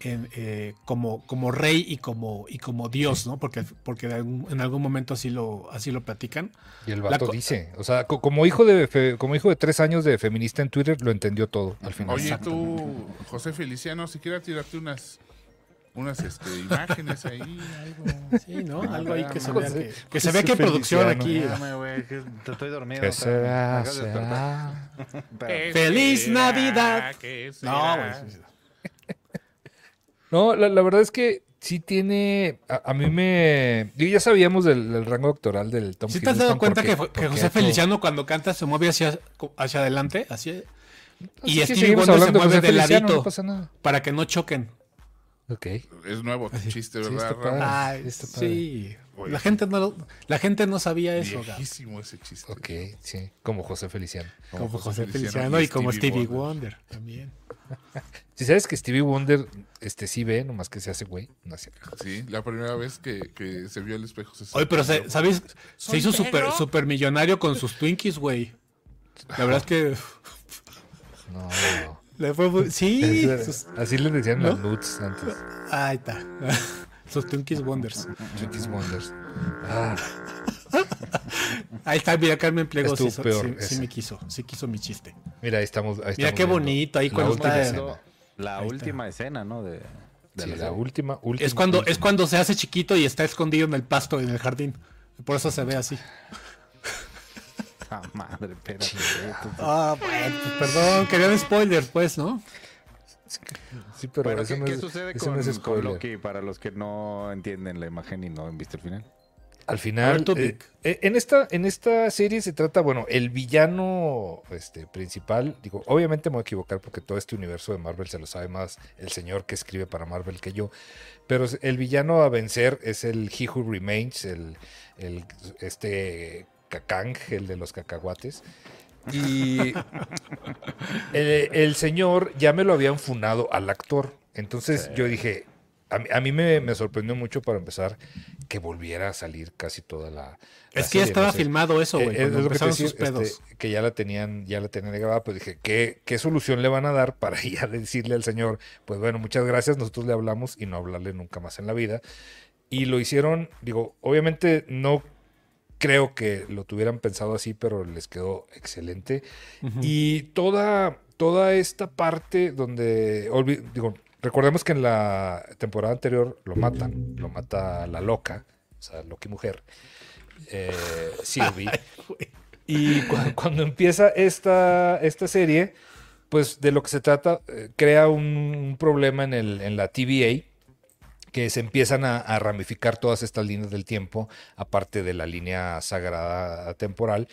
en, eh, como, como rey y como, y como Dios, ¿no? Porque, porque algún- en algún momento así lo, así lo platican. Y el vato dice, o sea, co- como hijo de fe- como hijo de tres años de feminista en Twitter, lo entendió todo al final. Oye, tú, José Feliciano, si quieres tirarte unas, unas este, *laughs* imágenes ahí, algo. Sí, ¿no? Algo ahí que se vea que, que se vea que hay producción aquí. Que estoy dormido. ¿Qué será? *laughs* ¡Feliz ¿Qué Navidad! ¿Qué No, será? güey. Sí, sí. No, la, la verdad es que sí tiene. A, a mí me. Yo ya sabíamos del, del rango doctoral del Tom ¿Sí te has dado cuenta porque- que, José Feliciano cuando canta se mueve hacia, hacia adelante? Así. Así Y Stevie Wonder se mueve de ladito No pasa nada. para que no choquen. Ok. Es nuevo tu chiste, Sí, ¿verdad? está padre. Ramos? Ay, está padre. sí. Oye. La gente no, la gente no sabía eso. Viejísimo ese chiste. Ok, sí. Como José Feliciano. Como José Feliciano y, como Stevie Wonder. también. *laughs* Si sabes que Stevie Wonder este, sí ve, nomás que se hace güey. No cierto. Sí, la primera vez que, que se vio el espejo se Oye, pero se- ¿sabes? Se ¿Soy hizo super, super millonario con sus Twinkies, güey. La verdad es que No, *laughs* no. le fue muy- Sí. *laughs* Sus- Así les decían ¿No? las nuts antes. ahí está. *laughs* Sus Twinkies Wonders. Twinkies Wonders. Ah, Ahí está, mira, Carmen Pliego sí, sí- sí me quiso, sí quiso mi chiste. mira, ahí estamos. Ahí Mira estamos qué viendo bonito ahí la cuando está- escena. La Ahí está. última escena, ¿no? De, de Sí, la la última, última. Es cuando, última. es cuando se hace chiquito y está escondido en el pasto, en el jardín. Por eso se ve así. *laughs* Ah, madre, espérate. Ah, pues perdón, querían spoilers, pues, ¿no? Sí, pero Pero, eso ¿qué, no qué es, sucede eso con, no es con. Loki para los que no entienden la imagen y no han visto el final? Al final, eh, eh, en, esta, en esta serie se trata, bueno, el villano este, principal, digo, obviamente me voy a equivocar porque todo este universo de Marvel se lo sabe más el señor que escribe para Marvel que yo, pero el villano a vencer es el He Who Remains, el, el este Kakang, el de los cacahuates. Y *laughs* el, el señor ya me lo habían funado al actor. Entonces yo dije, a mí, a mí me, me sorprendió mucho para empezar que volviera a salir casi toda la. la Es que ya estaba no sé. filmado eso, güey. Eh, es lo que te decía, este, que ya la tenían, ya la tenían grabada, pues dije, ¿qué, ¿qué solución le van a dar para *laughs* ya decirle al señor, pues bueno, muchas gracias, nosotros le hablamos y no hablarle nunca más en la vida? Y lo hicieron, digo, obviamente no creo que lo tuvieran pensado así, pero les quedó excelente. Y toda, toda esta parte donde, digo, recordemos que en la temporada anterior lo matan, lo mata la loca, o sea, Loki mujer, eh, Sylvie. *laughs* y cu- cuando empieza esta, esta serie, pues de lo que se trata, eh, crea un, un problema en, el, en la TVA, que se empiezan a, a ramificar todas estas líneas del tiempo, aparte de la línea sagrada temporal,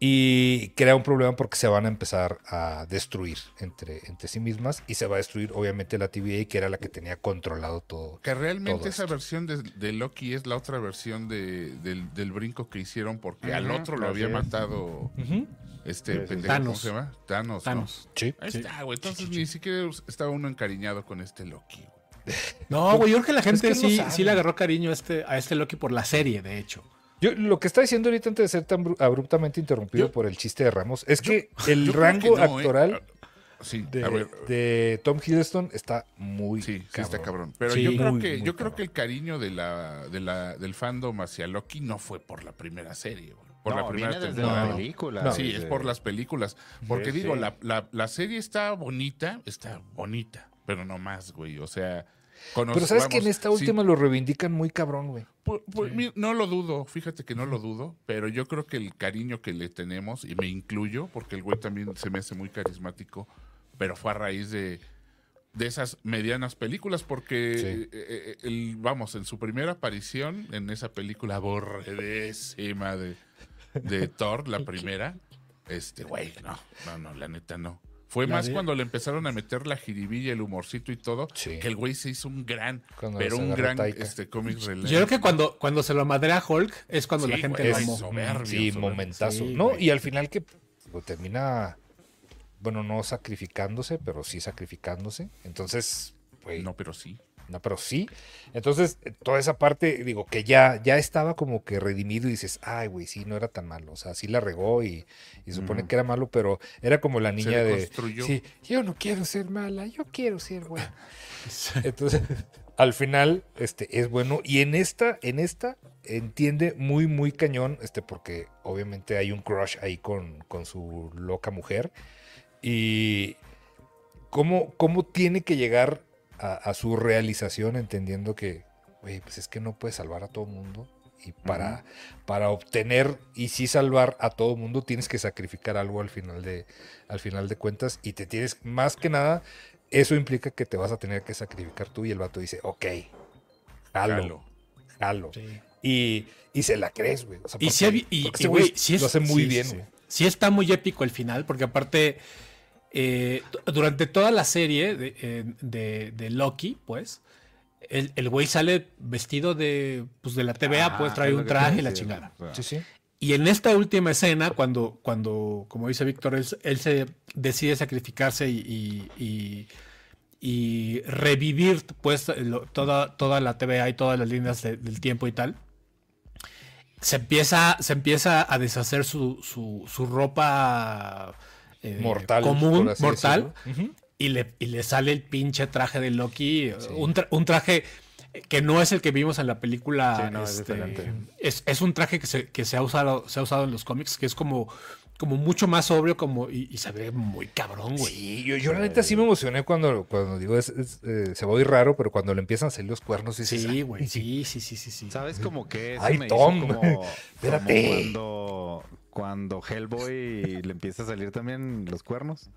y crea un problema porque se van a empezar a destruir entre, entre sí mismas y se va a destruir obviamente la TVA, que era la que tenía controlado todo. Que realmente todo esa esto. versión de, de Loki es la otra versión de, del, del brinco que hicieron porque al otro lo había es. matado este Sí, sí, pendejo, ¿cómo se llama? Thanos. ¿no? Thanos. Sí. Ahí Sí. está, güey. Entonces ni siquiera estaba uno encariñado con este Loki. No, güey, yo creo que la Es gente que no sí, sí le agarró cariño a este, a este Loki por la serie, de hecho. Yo, lo que está diciendo ahorita antes de ser tan bru- abruptamente interrumpido Yo- por el chiste de Ramos es que el rango que no, ¿eh? actoral Sí, de, Tom Hiddleston está muy Sí, sí cabrón. está cabrón. Pero Sí, yo creo muy, que muy yo creo que el cariño de la, de la del fandom hacia Loki no fue por la primera serie, güey. Por la No, primera viene desde temporada. la película. No. Sí, desde- es por las películas. Porque Sí, digo, sí. La, la, la serie está bonita, está bonita, pero no más, güey. O sea, conoce- Pero sabes que en esta sí, última lo reivindican muy cabrón, güey. no lo dudo, fíjate que no lo dudo, pero yo creo que el cariño que le tenemos, y me incluyo, porque el güey también se me hace muy carismático, pero fue a raíz de, de esas medianas películas, porque, Sí. eh, eh, el- vamos, en su primera aparición en esa película aborredísima de, de Thor, la *laughs* primera, este, güey, no, no, no, la neta no. Fue La más de- cuando le empezaron a meter la jiribilla, el humorcito y todo, Sí. que el güey se hizo un gran, Cuando pero un gran este, comic relief. Yo creo que cuando, cuando se lo madrea Hulk es cuando la gente lo amó. soberbio, Sí, soberbio. momentazo. Sí, no, güey. y al final que pues, termina, bueno, no sacrificándose, pero sí sacrificándose. Entonces, güey. No, pero sí. Pero sí. Entonces, eh, toda esa parte, digo, que ya, ya estaba como que redimido y dices, ay, güey, sí, no era tan malo. O sea, sí la regó y, y supone que era malo, pero era como la niña de, sí, yo no quiero ser mala, yo quiero ser buena. *laughs* Entonces, al final, este, es bueno. Y en esta, en esta, entiende muy, muy cañón, este, porque obviamente hay un crush ahí con, con su loca mujer. Y cómo, cómo tiene que llegar a, a su realización, entendiendo que, güey, pues es que no puedes salvar a todo mundo. Y para, para obtener y sí salvar a todo mundo, tienes que sacrificar algo al final de, al final de cuentas. Y te tienes, más que nada, eso implica que te vas a tener que sacrificar tú. Y el vato dice, ok, jalo, Jalo. jalo. Sí. Y, y se la crees, güey. O sea, Y, habi- y- es- lo hace muy sí, bien, sí, güey. sí está muy épico el final, porque aparte, eh, durante toda la serie de, de- de Loki, pues, el el güey sale vestido de, pues, de la TVA, Ah, pues trae un traje y la chingada. Sí, sí. Y en esta última escena, cuando, cuando como dice Víctor, él, él se decide sacrificarse y, y- y- y revivir pues, lo- toda, toda la TVA y todas las líneas de- del tiempo y tal, se empieza, se empieza a deshacer su, su, su ropa eh, Mortal. común, mortal, y le, y le sale el pinche traje de Loki. Sí. Un, tra- un traje que no es el que vimos en la película. Sí, no, es este, es, es un traje que, se, que se, ha usado, se ha usado en los cómics, que es como, como mucho más sobrio como, y, y se ve muy cabrón, güey. Sí, yo, yo la neta sí me emocioné cuando, cuando digo, es, es, eh, se va a oír raro, pero cuando le empiezan a salir los cuernos, dices, Sí, "Ay, güey. Sí, sí, sí, sí, sí. ¿Sabes como que Ay, me Tom. hizo como, Espérate. como cuando, cuando Hellboy le empieza a salir también los cuernos?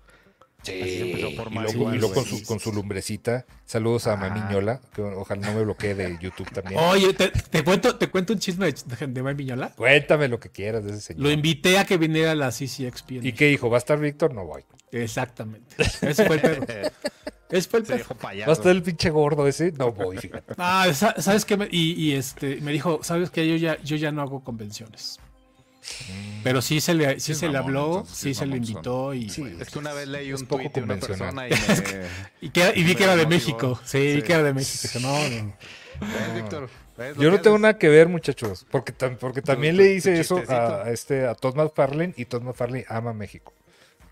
Así se empezó a Sí, y luego, igual, y luego con, su, con su lumbrecita. Saludos a Ajá. Mamiñola, que ojalá no me bloquee de YouTube también. Oye, te, te cuento, te cuento un chisme de, de, de Mike Miñola. Cuéntame lo que quieras de ese señor. Lo invité a que viniera a la CCXP. ¿Y qué dijo? ¿Va a estar Víctor? No voy. Exactamente. Ese fue el pedo. *laughs* Ese fue el dijo ¿Va a estar el pinche gordo ese? No voy, fíjate. Ah, sa- ¿sabes qué? Me- Y, y, este, me dijo, ¿sabes qué? Yo ya, yo ya no hago convenciones. Pero sí se le, sí se le mamón, habló, entonces sí se le invitó y, Sí. Es que una vez leí un poco de una convencional. persona y *laughs* me... y, que- y vi que era de México. Sí, vi que era de México. No, no. ¿Ves, Víctor? ¿Ves lo Yo no tengo nada que ver, muchachos, porque, tam- porque también tu- le tu hice eso a, a este, a Todd McFarlane y Todd McFarlane ama México.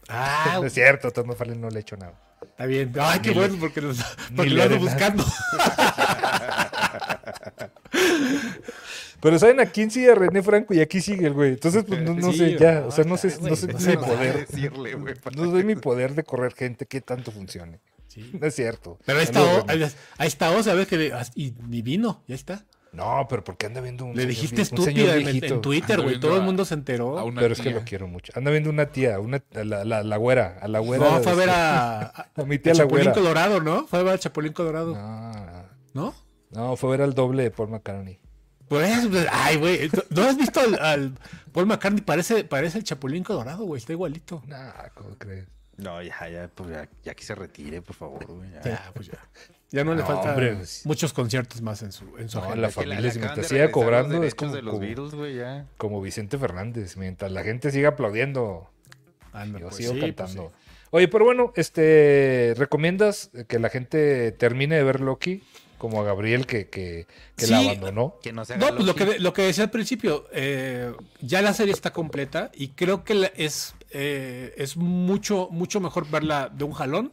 Ah, no *laughs* es cierto, a Todd McFarlane no le he hecho nada. está bien. Ay, qué Ni le- bueno, porque, porque le lo ando buscando. *laughs* Pero saben a quién sigue a René Franco y aquí sigue el güey. Entonces, pues no, no Sí, sé, ya, o sea, no sé, no sé no mi poder. decirle, güey. No sé mi poder de correr gente que tanto funcione. Sí. No es cierto. Pero ahí está, O- ahí está ver que le- y ni vino, ya está. No, pero porque anda viendo un Le señor dijiste estúpida en, en Twitter, güey. Todo el mundo se A enteró. una Pero es que lo quiero mucho. Anda viendo una tía, una, la, la, la güera, a la güera. No, fue a ver este, a, a- *laughs* a mi a tía la Chapulín güera. Colorado, ¿no? Fue a ver a Chapulín Colorado, No, ¿no? no, fue a ver al doble de Paul McCartney. Pues, pues, ay, güey. ¿No has visto al, al Paul McCartney? Parece, parece el Chapulín Colorado, güey. Está igualito. Nah, ¿cómo crees? No, ya, ya, pues ya, ya que se retire, por favor, güey. ya. Ya, pues ya. Ya no le No, faltan hombre, pues. muchos conciertos más en su, en su No, agenda. la familia, le si acaban mientras de siga cobrando, es como- de los como- Beatles, güey, ya. Como Vicente Fernández, mientras la gente siga aplaudiendo, Anda, yo pues, sigo sí, pues, cantando. sí. Oye, pero bueno, este, ¿recomiendas que la gente termine de ver Loki? Como a Gabriel que, que, que la abandonó. Que no se haga No, pues lo que, lo que decía al principio, eh, ya la serie está completa y creo que la- es, eh, es mucho, mucho mejor verla de un jalón.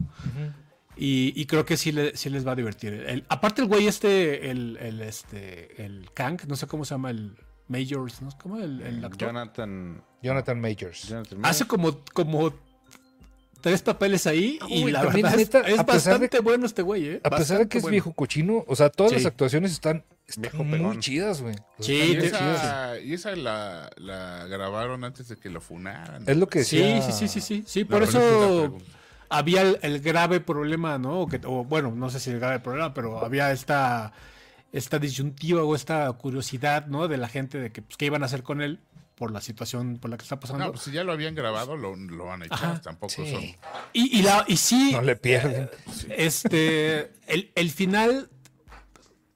Y, y creo que sí, le- sí les va a divertir. El- aparte el güey este, el, el, este, el Kang, no sé cómo se llama, el Majors, ¿no? ¿Cómo el, el actor? Jonathan. Jonathan Majors. Jonathan Hace como, como tres papeles ahí y la también, verdad es- neta, es, a pesar de bastante bueno este güey, ¿eh? A pesar de Bastante que es bueno. viejo cochino, o sea, todas Sí. las actuaciones están, muy chidas, güey. Sí, Y esa, y esa la, la grabaron antes de que lo funaran. Es lo que Sí, decía. sí, sí, sí, sí, sí, por eso había el, el grave problema, ¿no? O, que, o bueno, no sé si el grave problema, pero había esta, esta disyuntiva o esta curiosidad, ¿no? De la gente de que, pues, qué iban a hacer con él por la situación por la que está pasando. No, pues si ya lo habían grabado, lo, lo van a echar. Ajá. Tampoco Sí. son. y, y, la, y sí, No le pierden. este, el, el final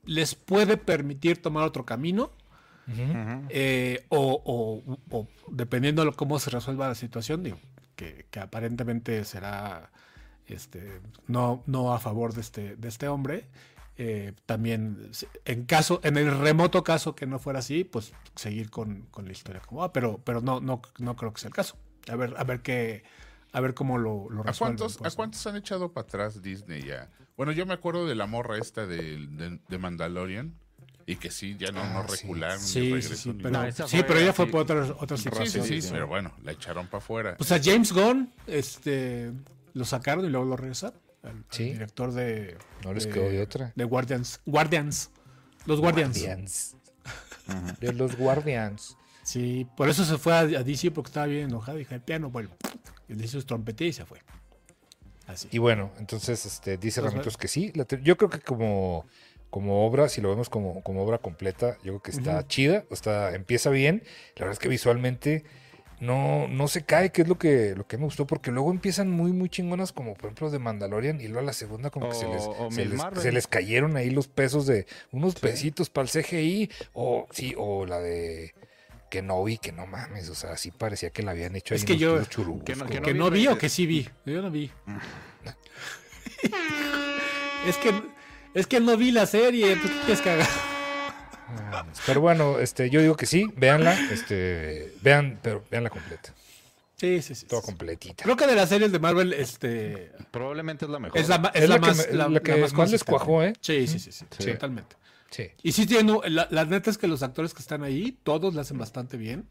les puede permitir tomar otro camino. eh, o, o- o dependiendo de cómo se resuelva la situación, digo, que, que aparentemente será este, no, no a favor de este, de este hombre. Eh, también, en caso, en el remoto caso que no fuera así, pues seguir con, con la historia como va, pero, pero no, no, no creo que sea el caso. A ver, a ver qué, a ver cómo lo, lo ¿A cuántos, pues, ¿A cuántos han echado para atrás Disney ya? Bueno, yo me acuerdo de la morra esta de, de, de Mandalorian. Y que sí, ya no, no Ah, sí. recularon. Sí, sí, sí, pero, No, sí, ella fue por otras, otras Sí, sí, situaciones. sí, pero bueno, la echaron para afuera. Pues a James Gunn este, lo sacaron y luego lo regresaron. Al- al Sí. director de. No les de- quedó de otra. De Guardians. Guardians. Los Guardians. Guardians. De los Guardians. Sí, por eso se fue a, a DC porque estaba bien enojado. Dije, ya no vuelvo. Y le hizo su trompetilla y se fue. Así. Y bueno, entonces este, dice Ramitos que sí. La yo creo que como, como obra, si lo vemos como, como obra completa, yo creo que está Ujú. chida, está, empieza bien. La verdad es que visualmente no, no se cae, que es lo que, lo que me gustó, porque luego empiezan muy, muy chingonas, como por ejemplo de Mandalorian, y luego a la segunda como que se les, se, les, Marvel. se les cayeron ahí los pesos de unos pesitos para el CGI, o sí, o la de Kenobi, que no mames, o sea, sí parecía que la habían hecho ahí Es que unos yo- que no- que que vi, no vi o que sí vi. *laughs* Yo no vi. es que es que no vi la serie. Pues, ¿qué que haga? Pero bueno, este, yo digo que sí, véanla, este, vean, pero veanla completa, Sí, sí, sí. toda sí. completita. Creo que de las series de Marvel, este. Probablemente es la mejor. Es la, es Es la la que más. la, la que la más les consistente. cuajó, ¿eh? Sí, sí, sí, sí, Sí. Totalmente. Sí. Y sí tiene, la, la neta es que los actores que están ahí, todos la hacen bastante bien.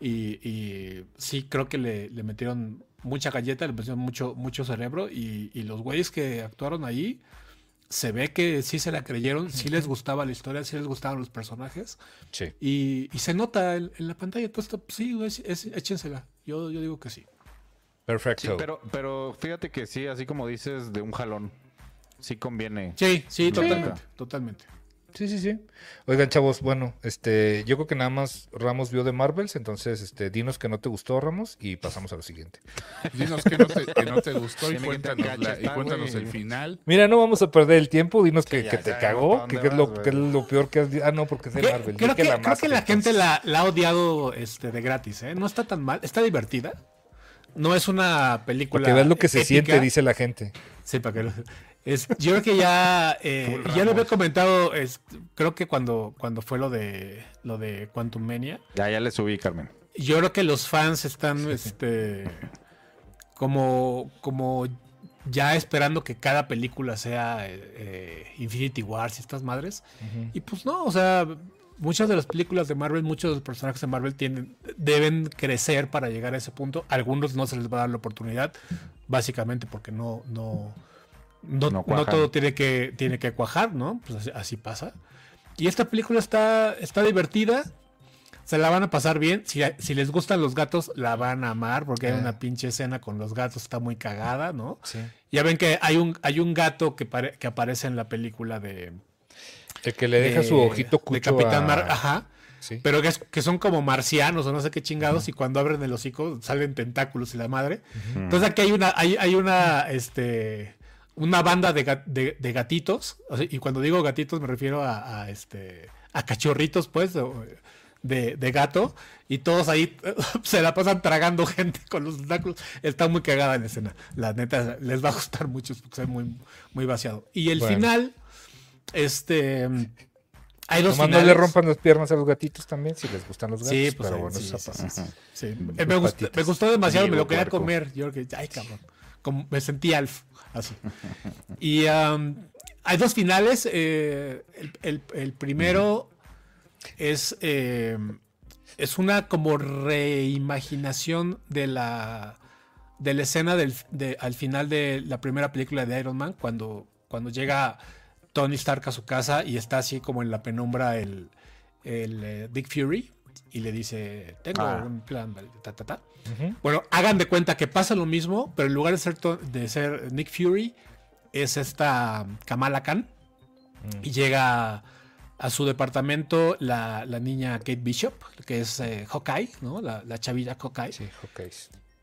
Y, y sí, creo que le, le metieron mucha galleta, le metieron mucho, mucho cerebro. Y, y los güeyes que actuaron ahí, se ve que sí se la creyeron, sí les gustaba la historia, sí les gustaban los personajes. Sí. Y, y se nota en, en la pantalla. Pues, sí, es- es- échensela. Yo, yo digo que sí. Perfecto. Sí, pero, pero fíjate que sí, así como dices, de un jalón. Sí conviene. Sí, sí, Sí. totalmente. Totalmente. Sí, sí, sí. Oigan, chavos, bueno, este, yo creo que nada más Ramos vio de Marvels, entonces, este, dinos que no te gustó, Ramos, y pasamos a lo siguiente. *laughs* Dinos que no te, que no te gustó y cuéntanos, la- y cuéntanos el final. Mira, no vamos a perder el tiempo, dinos que, ya que te cagó, que, es lo, que es lo peor que has di- Ah, no, porque es de Marvel. creo, Di que, la creo que la gente la, la ha odiado este, de gratis, ¿eh? No está tan mal. Está divertida. No es una película. Que veas lo que se siente, dice la gente. Sí, para que lo- es, yo creo que ya *laughs* eh, ya lo había comentado es, creo que cuando cuando fue lo de lo de Quantum Mania. Ya, ya le subí, Carmen. yo creo que los fans están este como como ya esperando que cada película sea eh, eh, Infinity Wars y estas madres. Y pues no o sea muchas de las películas de Marvel muchos de los personajes de Marvel tienen deben crecer para llegar a ese punto. Algunos no se les va a dar la oportunidad básicamente porque no no no, No no todo tiene que tiene que cuajar no pues así, así pasa y esta película está está divertida se la van a pasar bien. Si, si les gustan los gatos, la van a amar porque hay Ah. una pinche escena con los gatos, está muy cagada, ¿no? Sí. Ya ven que hay un, hay un gato que, pare- que aparece en la película de... El que le deja de- su ojito de cucho Capitán a- Mar- Ajá. Sí. Pero que, es- que son como marcianos o no sé qué chingados y cuando abren el hocico salen tentáculos y la madre. Entonces aquí hay una, hay, hay una, este, una banda de, de- de gatitos. o sea, y cuando digo gatitos me refiero a, a, este, a cachorritos, pues, de, de gato. Y todos ahí *laughs* se la pasan tragando gente con los tentáculos. Está muy cagada en la escena. La neta, les va a gustar mucho porque es muy, muy vaciado. Y el Bueno. final, este... Hay dos no le rompan las piernas a los gatitos también, si les gustan los gatos. Sí, pues pero bueno, sí, sí, Eh, Me, gustó demasiado, me lo quería comer. Yo creo que, ay, cabrón. Como, me sentí alf, así. Y am, hay dos finales. eh, el, el- el primero es, eh, es una como reimaginación de la, de la escena del, de- al final de la primera película de Iron Man, cuando, cuando llega Tony Stark a su casa y está así como en la penumbra el, el eh, Dick Fury y le dice, tengo Ah. un plan, vale, ta, ta, Bueno, hagan de cuenta que pasa lo mismo, pero en lugar de ser, de ser Nick Fury, es esta Kamala Khan. Mm. Y llega a su departamento la, la niña Kate Bishop, que es eh, Hawkeye, ¿no? La, la chavilla Hawkeye. Sí, ok.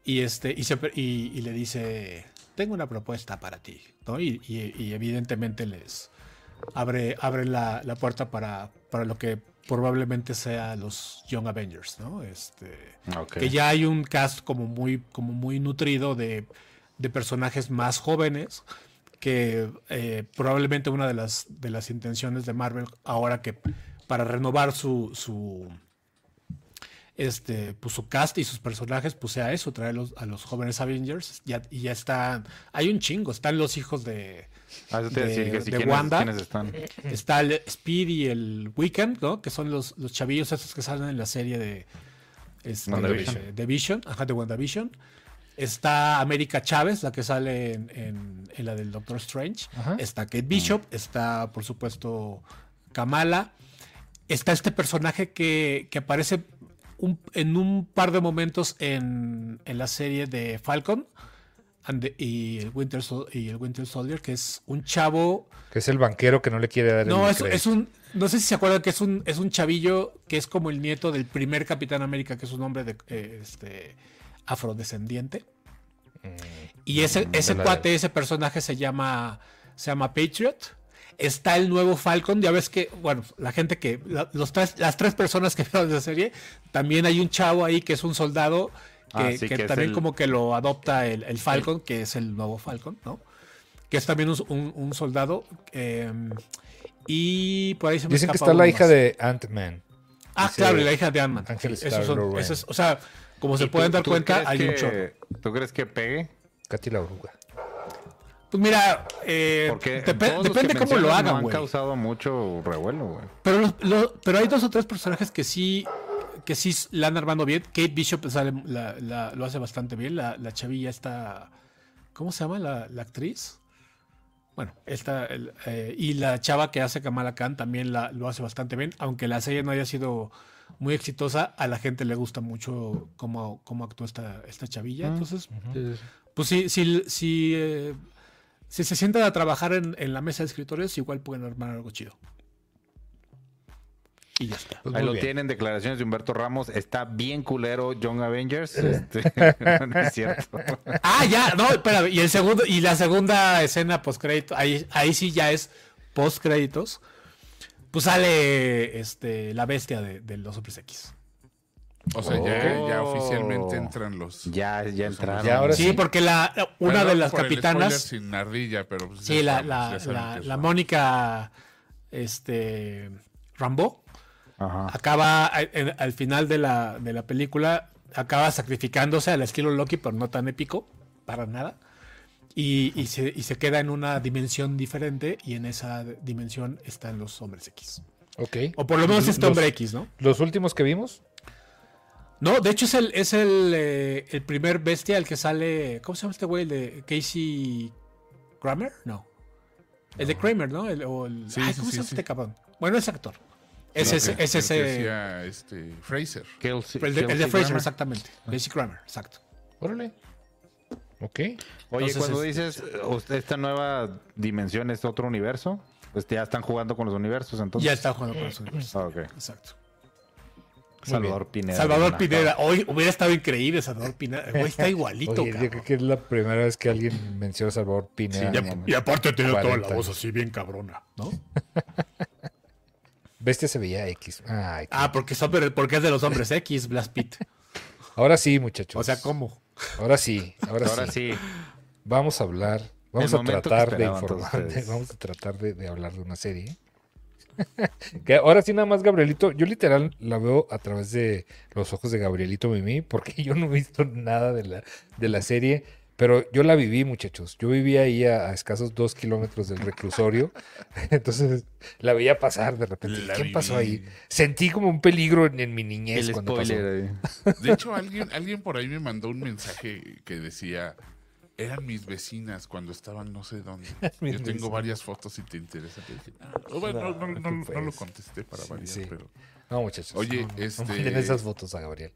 Y, este, y, se pre- y- y le dice, tengo una propuesta para ti, ¿no? Y, y- y evidentemente les abre, abre la, la puerta para, para lo que probablemente sea los Young Avengers, ¿no? Este, que ya hay un cast como muy, como muy nutrido de, de personajes más jóvenes que eh, probablemente una de las, de las intenciones de Marvel ahora que para renovar su, su este pues su cast y sus personajes pues sea eso traer los- a los jóvenes Avengers ya, y ya están hay un chingo están los hijos de Ah, decir de- que si de quiénes, Wanda. quiénes están. Está el Speed y el Weekend, ¿no? Que son los, los chavillos estos que salen en la serie de este, WandaVision. de, de Vision, ajá, de WandaVision. Está América Chávez, la que sale en, en- en la del Doctor Strange. Ajá. Está Kate Bishop, está, por supuesto, Kamala. Está este personaje que, que aparece un- en un par de momentos en, en la serie de Falcon and the- y, el Winter Sol- y el Winter Soldier, que es un chavo Que es el banquero que no le quiere dar no, el es, un. No sé si se acuerdan que es un, es un chavillo que es como el nieto del primer Capitán América, que es un hombre de, eh, este, afrodescendiente. Y ese, ese Mm, la- cuate, ese personaje se llama, se llama Patriot. Está el nuevo Falcon. Ya ves que, bueno, la gente que. la- los tres, las tres personas que *laughs* vieron la serie, también hay un chavo ahí que es un soldado que, Ah, sí, que que es también el- como que lo adopta el, el Falcon, que es el nuevo Falcon, ¿no? Que es también un, un- un soldado. eh, y por ahí se me Dicen que está la uno hija más. de Ant-Man. Ah, Dice claro, y la hija de Ant-Man. O sea, como se ¿Y tú- pueden dar tú cuenta, hay un que- chorro. ¿Tú crees que pegue? Katy la oruga. Pues mira, eh, Porque depende cómo lo mencionas no hagan, han güey. causado mucho revuelo, güey. Pero, los- lo- pero hay dos o tres personajes que sí que sí la han armando bien. Kate Bishop sale- la- la- lo hace bastante bien. La, la chavilla está... ¿Cómo se llama la, la actriz? Bueno, esta... el, eh, y la chava que hace Kamala Khan también la, lo hace bastante bien. Aunque la serie no haya sido muy exitosa, a la gente le gusta mucho cómo, cómo actúa esta, esta chavilla. Entonces, pues sí, sí, sí, eh, si se sientan a trabajar en, en la mesa de escritores, igual pueden armar algo chido. Y ya está. Pues Ahí lo bien. tienen, declaraciones de Humberto Ramos. Está bien culero Young Avengers. Este, *laughs* no es cierto. *laughs* Ah, ya, no, espérame. Y el segundo, y la segunda escena post crédito, ahí, ahí sí ya es post créditos. Pues sale este la bestia de, de los hombres X. O sea, ya, ya Oh. oficialmente entran los. Ya, ya entraron. Ya, ahora Sí, sí. porque la una Perdón de las capitanas. sin ardilla, pero. pues Sí, ya la, la, ya saben la, la. Mónica este, Rambo Ajá. acaba a- en- al final de la, de la película, acaba sacrificándose al estilo Loki, pero no tan épico, para nada. Y, y se, y se queda en una dimensión diferente y en esa dimensión están los hombres X. Ok. O por lo menos este Los- hombre X, ¿no? Los últimos que vimos. No, de hecho es el, es el, eh, el primer bestia el que sale. ¿Cómo se llama este güey? El de Casey Kramer? No. El de Kramer, ¿no? El, o el- Sí, Ay, ¿Cómo sí, se llama sí. este cabrón? Bueno, es actor. Es ese, que- es ese. decía, este, Fraser. Kelsey- El de, el de Kelsey Fraser, exactamente. Casey Kramer, exacto. Órale. Ok. Oye, Entonces, cuando es- dices usted, esta nueva dimensión es otro universo, pues ya están jugando con los universos entonces. Ya está jugando con los universos. Ah, ok. Exacto. Salvador Pineda. Salvador Pineda. Hoy hubiera estado increíble Salvador Pineda. Güey, está *laughs* igualito, Oye, yo creo que es la primera vez que alguien menciona a Salvador Pineda. Sí, Y, aparte tiene toda la 40. voz así bien cabrona, ¿no? *laughs* Bestia se veía X. Ah, porque, son- porque es de los hombres X, Blast Pit. *laughs* Ahora sí, muchachos. O sea, ¿cómo? Ahora sí, ahora, Ahora sí. sí. Vamos a hablar, vamos El a tratar de informar, vamos a tratar de, de hablar de una serie. *laughs* que ahora sí nada más Gabrielito, yo literal la veo a través de los ojos de Gabrielito Mimi, *laughs* porque yo no he visto nada de la, de la serie, pero yo la viví, muchachos. Yo vivía ahí a, a escasos dos kilómetros del reclusorio, *laughs* entonces la veía pasar de repente. La ¿Qué pasó ahí? Sentí como un peligro en, en mi niñez El cuando pasó. spoiler ahí. De hecho, alguien, alguien por ahí me mandó un mensaje que decía. Eran mis vecinas cuando estaban no sé dónde. *laughs* Yo tengo varias fotos si te interesa. Te dije, "No". Bueno, no, no, no, no, lo contesté para variar, sí. pero No, muchachos. Oye, este- esas fotos a Gabriel.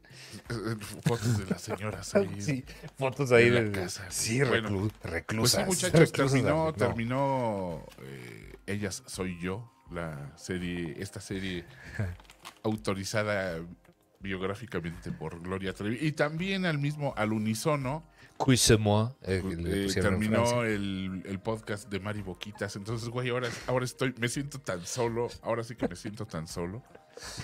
*laughs* fotos de las señoras ahí. *laughs* Sí, fotos ahí de la casa. Sí, Bueno, reclu- Pues sí, reclusas. muchachos, reclusas, terminó, terminó eh, Ellas Soy Yo, la serie, esta serie autorizada biográficamente por Gloria Trevi. Y también al mismo, al unísono, Cuise-moi, eh, eh, terminó el, el podcast de Mari Boquitas. Entonces, güey, ahora, ahora estoy, me siento tan solo, ahora sí que me siento tan solo.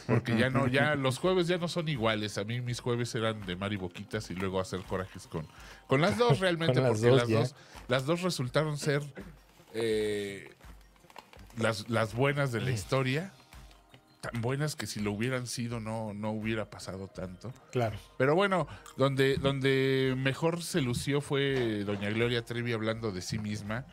Porque ya no, ya los jueves ya no son iguales. A mí mis jueves eran de Mari Boquitas y luego hacer corajes con, con las dos realmente, las porque dos, las ya. dos, las dos resultaron ser eh, las, las buenas de la historia. Tan buenas que si lo hubieran sido no, no hubiera pasado tanto. Claro. Pero bueno, donde, donde mejor se lució fue Doña Gloria Trevi hablando de sí misma.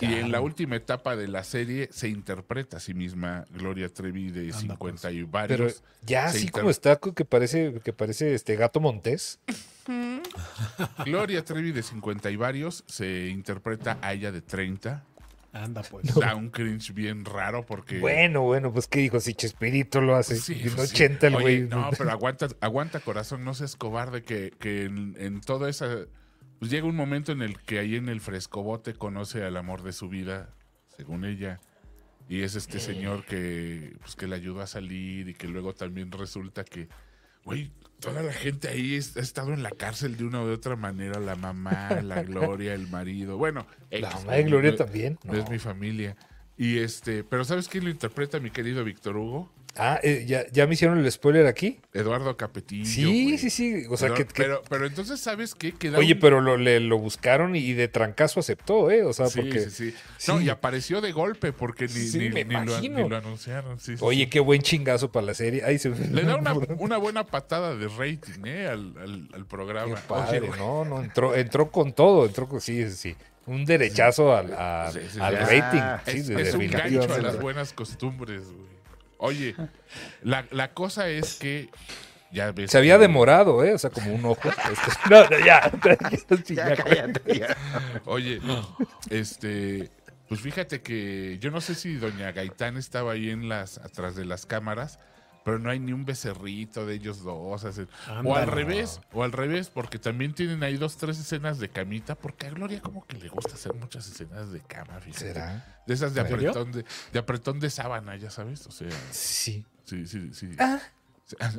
Y en la última etapa de la serie se interpreta a sí misma Gloria Trevi de Anda, 50 y Pero varios. ya se así como está, que parece, que parece este gato montés. Gloria Trevi de 50 y varios se interpreta a ella de 30. Anda, pues. Da un cringe bien raro porque... Bueno, bueno, pues qué dijo, si Chespirito lo hace. Sí, en pues sí. 80 el güey. No, pero aguanta, aguanta corazón, no seas cobarde que, que en, en toda esa... Pues llega un momento en el que ahí en el frescobote conoce al amor de su vida, según ella. Y es este señor que, pues, que le ayudó a salir y que luego también resulta que, güey, toda la gente ahí ha estado en la cárcel de una u otra manera, la mamá, la *laughs* Gloria, el marido. Bueno, La mamá de Gloria no- también. No es mi familia. Y este, pero ¿sabes quién lo interpreta, mi querido Víctor Hugo? Ah, eh, ¿ya, ¿ya me hicieron el spoiler aquí? Eduardo Capetillo. Sí, sí, sí. O sea, Pero, que, que- pero, pero entonces, ¿sabes qué? Queda Oye, un- pero lo, le, lo buscaron y de trancazo aceptó, ¿eh? O sea, Sí, porque... sí, sí. No, Sí. y apareció de golpe porque ni, Sí, ni- me ni lo, imagino. ni lo anunciaron. sí, Oye, qué buen chingazo para la serie. Ahí se... Le da una, una buena patada de rating, ¿eh? Al, al, al Qué programa. padre, Oye, güey, no, no, entró, entró con todo, entró con, sí, sí, sí. Un derechazo al, a- Sí, sí, al sí. rating. Sí, es, es un gancho a las buenas costumbres, güey. Oye, la, la cosa es que ya ves. Se había demorado, ¿eh? O sea, como un ojo. Este, no, no, *laughs* Ya, ya, cállate, ya. Oye, este, pues fíjate que yo no sé si doña Gaitán estaba ahí en las atrás de las cámaras, pero no hay ni un becerrito de ellos dos. así. o al no. revés, o al revés, porque también tienen ahí dos, tres escenas de camita, porque a Gloria como que le gusta hacer muchas escenas de cama, fíjate. ¿Será? De esas de apretón de, de apretón de sábana, ya sabes, o sea, Sí. Sí, sí, sí. Ah. *laughs*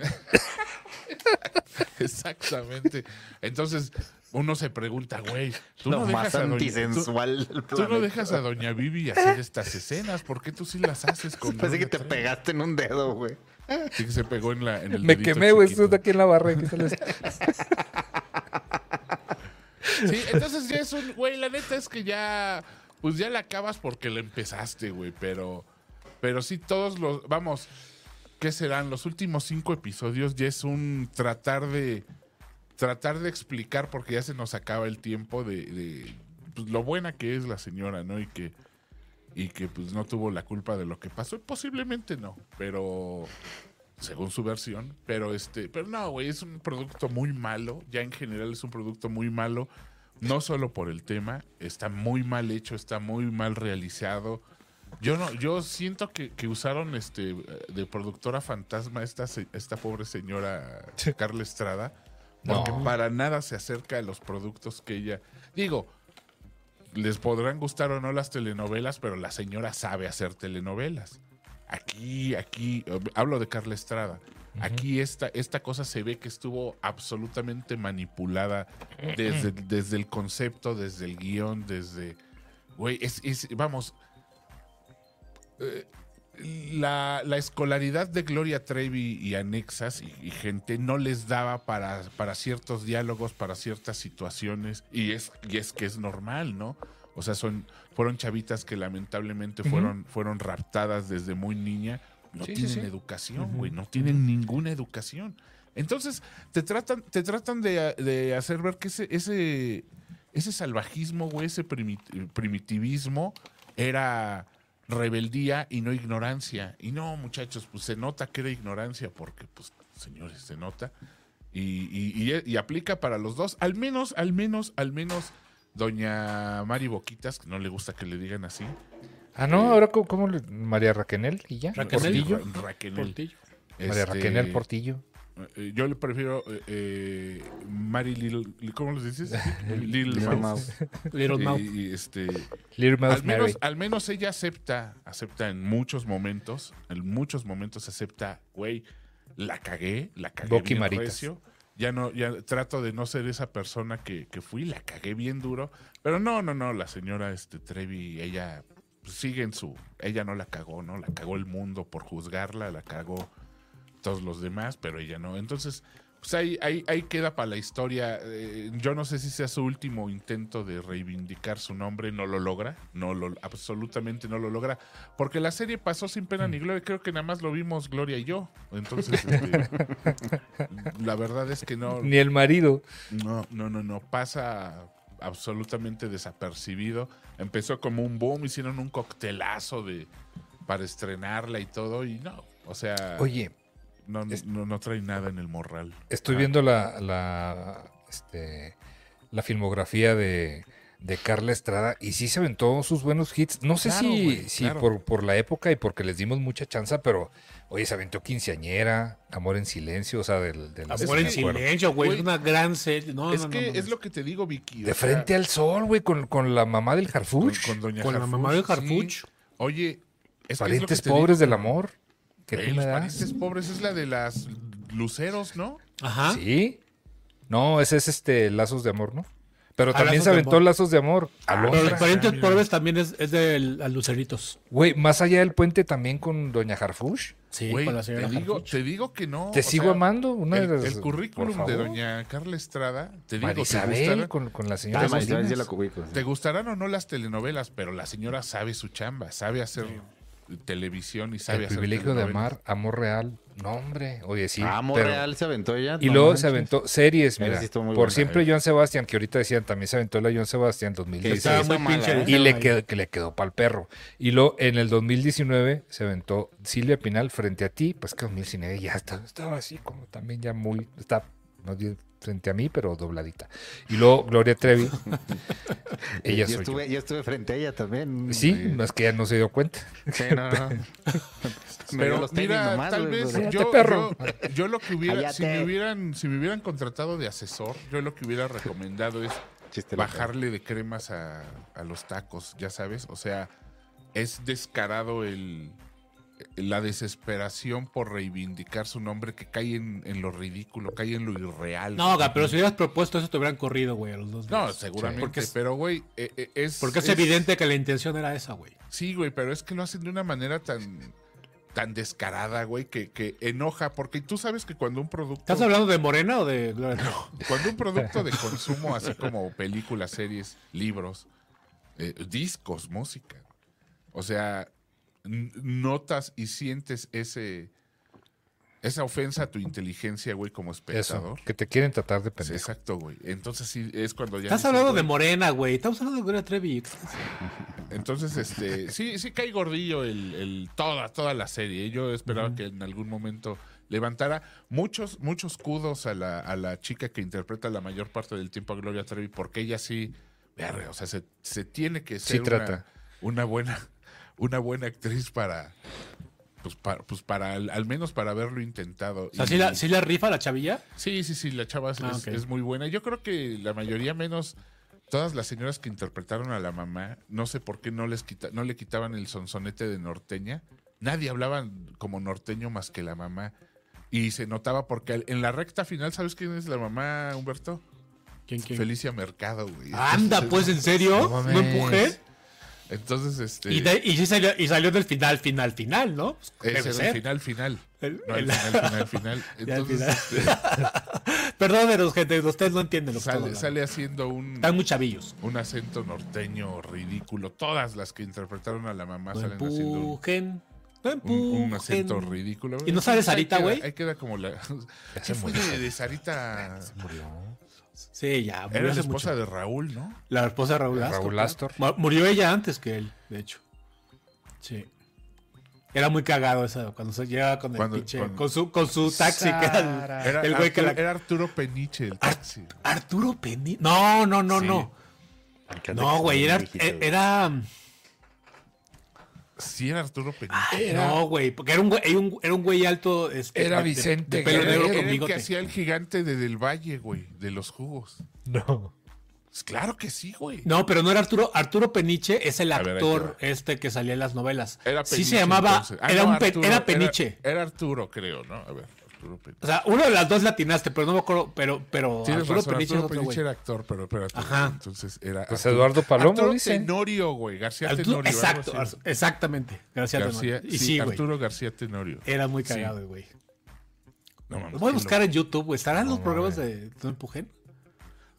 Exactamente. Entonces, uno se pregunta, güey, tú no más dejas a doña, tú, antisensual del tú no dejas a doña Vivi hacer estas escenas, ¿por qué tú sí las haces con *laughs* Parece que te pegaste en un dedo, güey. Sí que se pegó en la en el Me quemé, güey. Estoy aquí en la barra. Sí, entonces ya es un, güey, la neta es que ya, pues ya la acabas porque la empezaste, güey, pero, pero sí todos los, vamos, ¿qué serán? Los últimos cinco episodios ya es un tratar de, tratar de explicar porque ya se nos acaba el tiempo de, de, pues, lo buena que es la señora, ¿no? Y que, y que pues no tuvo la culpa de lo que pasó, posiblemente no, pero según su versión, pero este, pero no, güey, es un producto muy malo, ya en general es un producto muy malo, no solo por el tema, está muy mal hecho, está muy mal realizado. Yo no, yo siento que, que usaron este de productora fantasma esta esta pobre señora Carla Estrada, porque No. para nada se acerca a los productos que ella, digo, les podrán gustar o no las telenovelas, pero la señora sabe hacer telenovelas. Aquí, aquí, eh, hablo de Carla Estrada. Aquí esta, esta cosa se ve que estuvo absolutamente manipulada desde, *clears throat* desde el concepto, desde el guion, desde... Güey, es, es- vamos... eh, la, la escolaridad de Gloria Trevi y anexas y, y gente no les daba para, para ciertos diálogos, para ciertas situaciones, y es, y es que es normal, ¿no? O sea, son, fueron chavitas que lamentablemente fueron, fueron raptadas desde muy niña. No Sí, tienen sí. educación, güey, no tienen ninguna educación. Entonces, te tratan, te tratan de, de hacer ver que ese, ese, ese salvajismo, güey, ese primit- primitivismo era rebeldía y no ignorancia. Y no, muchachos, pues se nota que era ignorancia porque, pues, señores, se nota. Y, y- y- y aplica para los dos. Al menos, al menos, al menos, doña Mari Boquitas, que no le gusta que le digan así. Ah, no, ahora cómo, cómo le- María Raquenel y ya. Raquenel. Portillo. Ra- Raquenel. Portillo. María Este, Raquenel Portillo. Eh, Yo le prefiero eh, eh, Mari Little, ¿cómo les dices? *laughs* Little, Little Mouse. Mouse. *laughs* Little Y- Mouth. y, este, Little Mouse al menos, Mary. al menos ella acepta, acepta en muchos momentos, en muchos momentos acepta, güey, la cagué, la cagué Boqui bien recio. Ya no, ya trato de no ser esa persona que, que fui, la cagué bien duro. Pero no, no, no, la señora este, Trevi, ella sigue en su, ella no la cagó, ¿no? La cagó el mundo por juzgarla, la cagó todos los demás, pero ella no. Entonces, pues ahí, ahí, ahí queda para la historia. Eh, yo no sé si sea su último intento de reivindicar su nombre, no lo logra, no lo, absolutamente no lo logra, porque la serie pasó sin pena ni gloria, creo que nada más lo vimos Gloria y yo. Entonces, este, *laughs* la verdad es que no, Ni el marido. no, no, no, no, pasa absolutamente desapercibido. Empezó como un boom, hicieron un coctelazo de para estrenarla y todo, y no, o sea, Oye, no, no, es- no, no trae nada en el morral. estoy Ah, viendo la, la, este, la filmografía de, de Carla Estrada y sí se aventó sus buenos hits. No sé Claro, si, si claro. por, por la época y porque les dimos mucha chanza, pero oye, se aventó Quinceañera, Amor en Silencio, o sea, del, de las- Amor en que- silencio, güey. Es una gran serie. No, es no, no, que no, es no. lo que te digo, Vicky. De sea, frente al sol, güey, con, con la mamá del Harfuch. con doña Con la Harfuch, mamá del sí. Harfuch. Oye, es que es lo que Parientes te digo, pobres del amor. Que tú me los das? parientes pobres es la de las luceros, ¿no? Ajá. Sí. No, ese es este Lazos de Amor, ¿no? Pero Ah, también se aventó. Lazos de Amor. Ah. Pero los parientes pobres también es, es de las Luceritos. Güey, más allá del puente también con Doña Harfush. Sí, Güey, con la te señora digo, te digo que no. Te o sigo sea, amando. Una el, de las, el currículum de doña Carla Estrada, te digo, te, Marisabel gustarán, con, con la señora Marisabel la sí. te gustarán o no las telenovelas, pero la señora sabe su chamba, sabe hacer televisión y sabe El hacer privilegio de amar, amor real. No, hombre. Oye, sí. Ah, Amor pero- Real se aventó ella. Y no luego manches. se aventó series, mira. por buena, siempre eh. Joan Sebastián, que ahorita decían, también se aventó la Joan Sebastián Que 2016. estaba muy pinche ¿eh? Y le ahí. quedó, que le quedó para el perro. Y luego en el 2019 se aventó Silvia Pinal frente a ti. Pues que 2019 ya está, estaba así como también ya muy. Está no frente a mí, pero dobladita. Y luego Gloria Trevi. *laughs* ella yo soy estuve, yo estuve frente a ella también. Sí, no es que ella no se dio cuenta. Sí, no, no. *laughs* Me dio Pero los mira, nomás, tal vez Cállate, yo, perro. yo, yo lo que hubiera, si me hubieran, si me hubieran contratado de asesor, yo lo que hubiera recomendado es Chiste bajarle de cremas a, a los tacos, ya sabes, o sea, es descarado el, la desesperación por reivindicar su nombre que cae en, en lo ridículo, cae en lo irreal. No, ga, pero si hubieras propuesto eso, te hubieran corrido, güey, a los dos. No, días. seguramente, Porque es- pero güey, eh, eh, es... Porque es evidente que la intención era esa, güey. Sí, güey, pero es que lo hacen de una manera tan tan descarada, güey, que, que enoja, porque tú sabes que cuando un producto... ¿Estás hablando de Morena o de? No. Cuando un producto de *laughs* consumo, así como películas, series, libros, eh, discos, música, o sea, notas y sientes ese esa ofensa a tu inteligencia, güey, como Eso, espectador. que te quieren tratar de Sí, pendejo. exacto, güey. Entonces sí es cuando ya. Estás dices, hablando de Morena, güey. Estamos hablando de Gloria Trevi. *laughs* Entonces, este, sí, sí cae gordillo el, el- toda, toda la serie. Yo esperaba que en algún momento levantara muchos, muchos kudos a la, a la chica que interpreta la mayor parte del tiempo a Gloria Trevi, porque ella sí, verga, o sea, se, se tiene que Sí ser una, trata. una buena, una buena actriz para, pues para, pues para al, al menos para haberlo intentado. O sea, Y- ¿sí la, sí la rifa la chavilla? Sí, sí, sí, la chava es, Ah, es- muy buena. Yo creo que la mayoría menos todas las señoras que interpretaron a la mamá, no sé por qué no les quita, no le quitaban el sonsonete de norteña. Nadie hablaba como norteño más que la mamá. Y se notaba porque en la recta final, ¿sabes quién es la mamá, Humberto? ¿Quién, quién? Felicia Mercado, güey. Anda, pues, ¿en serio? No ¿No, empujé? Entonces, este. Y, de- y sí salió, y salió del final, final, final, ¿no? Pues, ese era el final, final. El- no, el, el- final, *laughs* final, final. Entonces, final. *laughs* Perdónenos, gente, ustedes no entienden lo este, que sale, sale haciendo un. Están muy chavillos. un acento norteño ridículo. Todas las que interpretaron a la mamá No salen haciendo un, empujen. No un- empujen. un acento ridículo. ¿Y no sale Sarita, güey? Ahí queda como la. *laughs* ¿Qué fue de, de Sarita? Sí, ya. Murió Era la esposa mucho. de Raúl, ¿no? La esposa de Raúl Astor. Raúl. Astor. Mu- Murió ella antes que él, de hecho. Sí. Era muy cagado eso, cuando se llegaba con el Cuando- pinche, cuando- con su, con su taxi, que era el, Era, el güey que Arturo, la- era Arturo Peniche, el taxi. Arturo Penny. No, no, no, Sí. no. No, güey, era, era, Sí, era Arturo Peniche. ay, no, güey, porque era un güey, era un, era un güey alto, este, Era Vicente de, pelo era, negro era con el que hacía el gigante de Del Valle, güey, de los jugos. No. Pues Claro que sí, güey. No, pero no era Arturo. Arturo Peniche es el ver, actor te este que salía en las novelas. Era sí Peniche, se llamaba. Ah, era, no, un pe- era Peniche. Era, era Arturo, creo, ¿no? A ver, Arturo Peniche. O sea, uno de las dos latinaste, pero no me acuerdo, pero, pero Tienes Arturo razón, Peniche Arturo es otro Peniche güey. era actor, pero espérate. Ajá. Entonces era. Pues Arturo- Eduardo Palomo, Arturo. Tenorio, güey. García Arturo- Tenorio. exacto. Ar- exactamente. Gracias, García, Tenorio. Y sí, sí, güey. Arturo García Tenorio. Era muy Sí. cagado, güey. No mames, Lo voy a buscar en YouTube, güey. ¿Estarán los No, programas de No Empujen?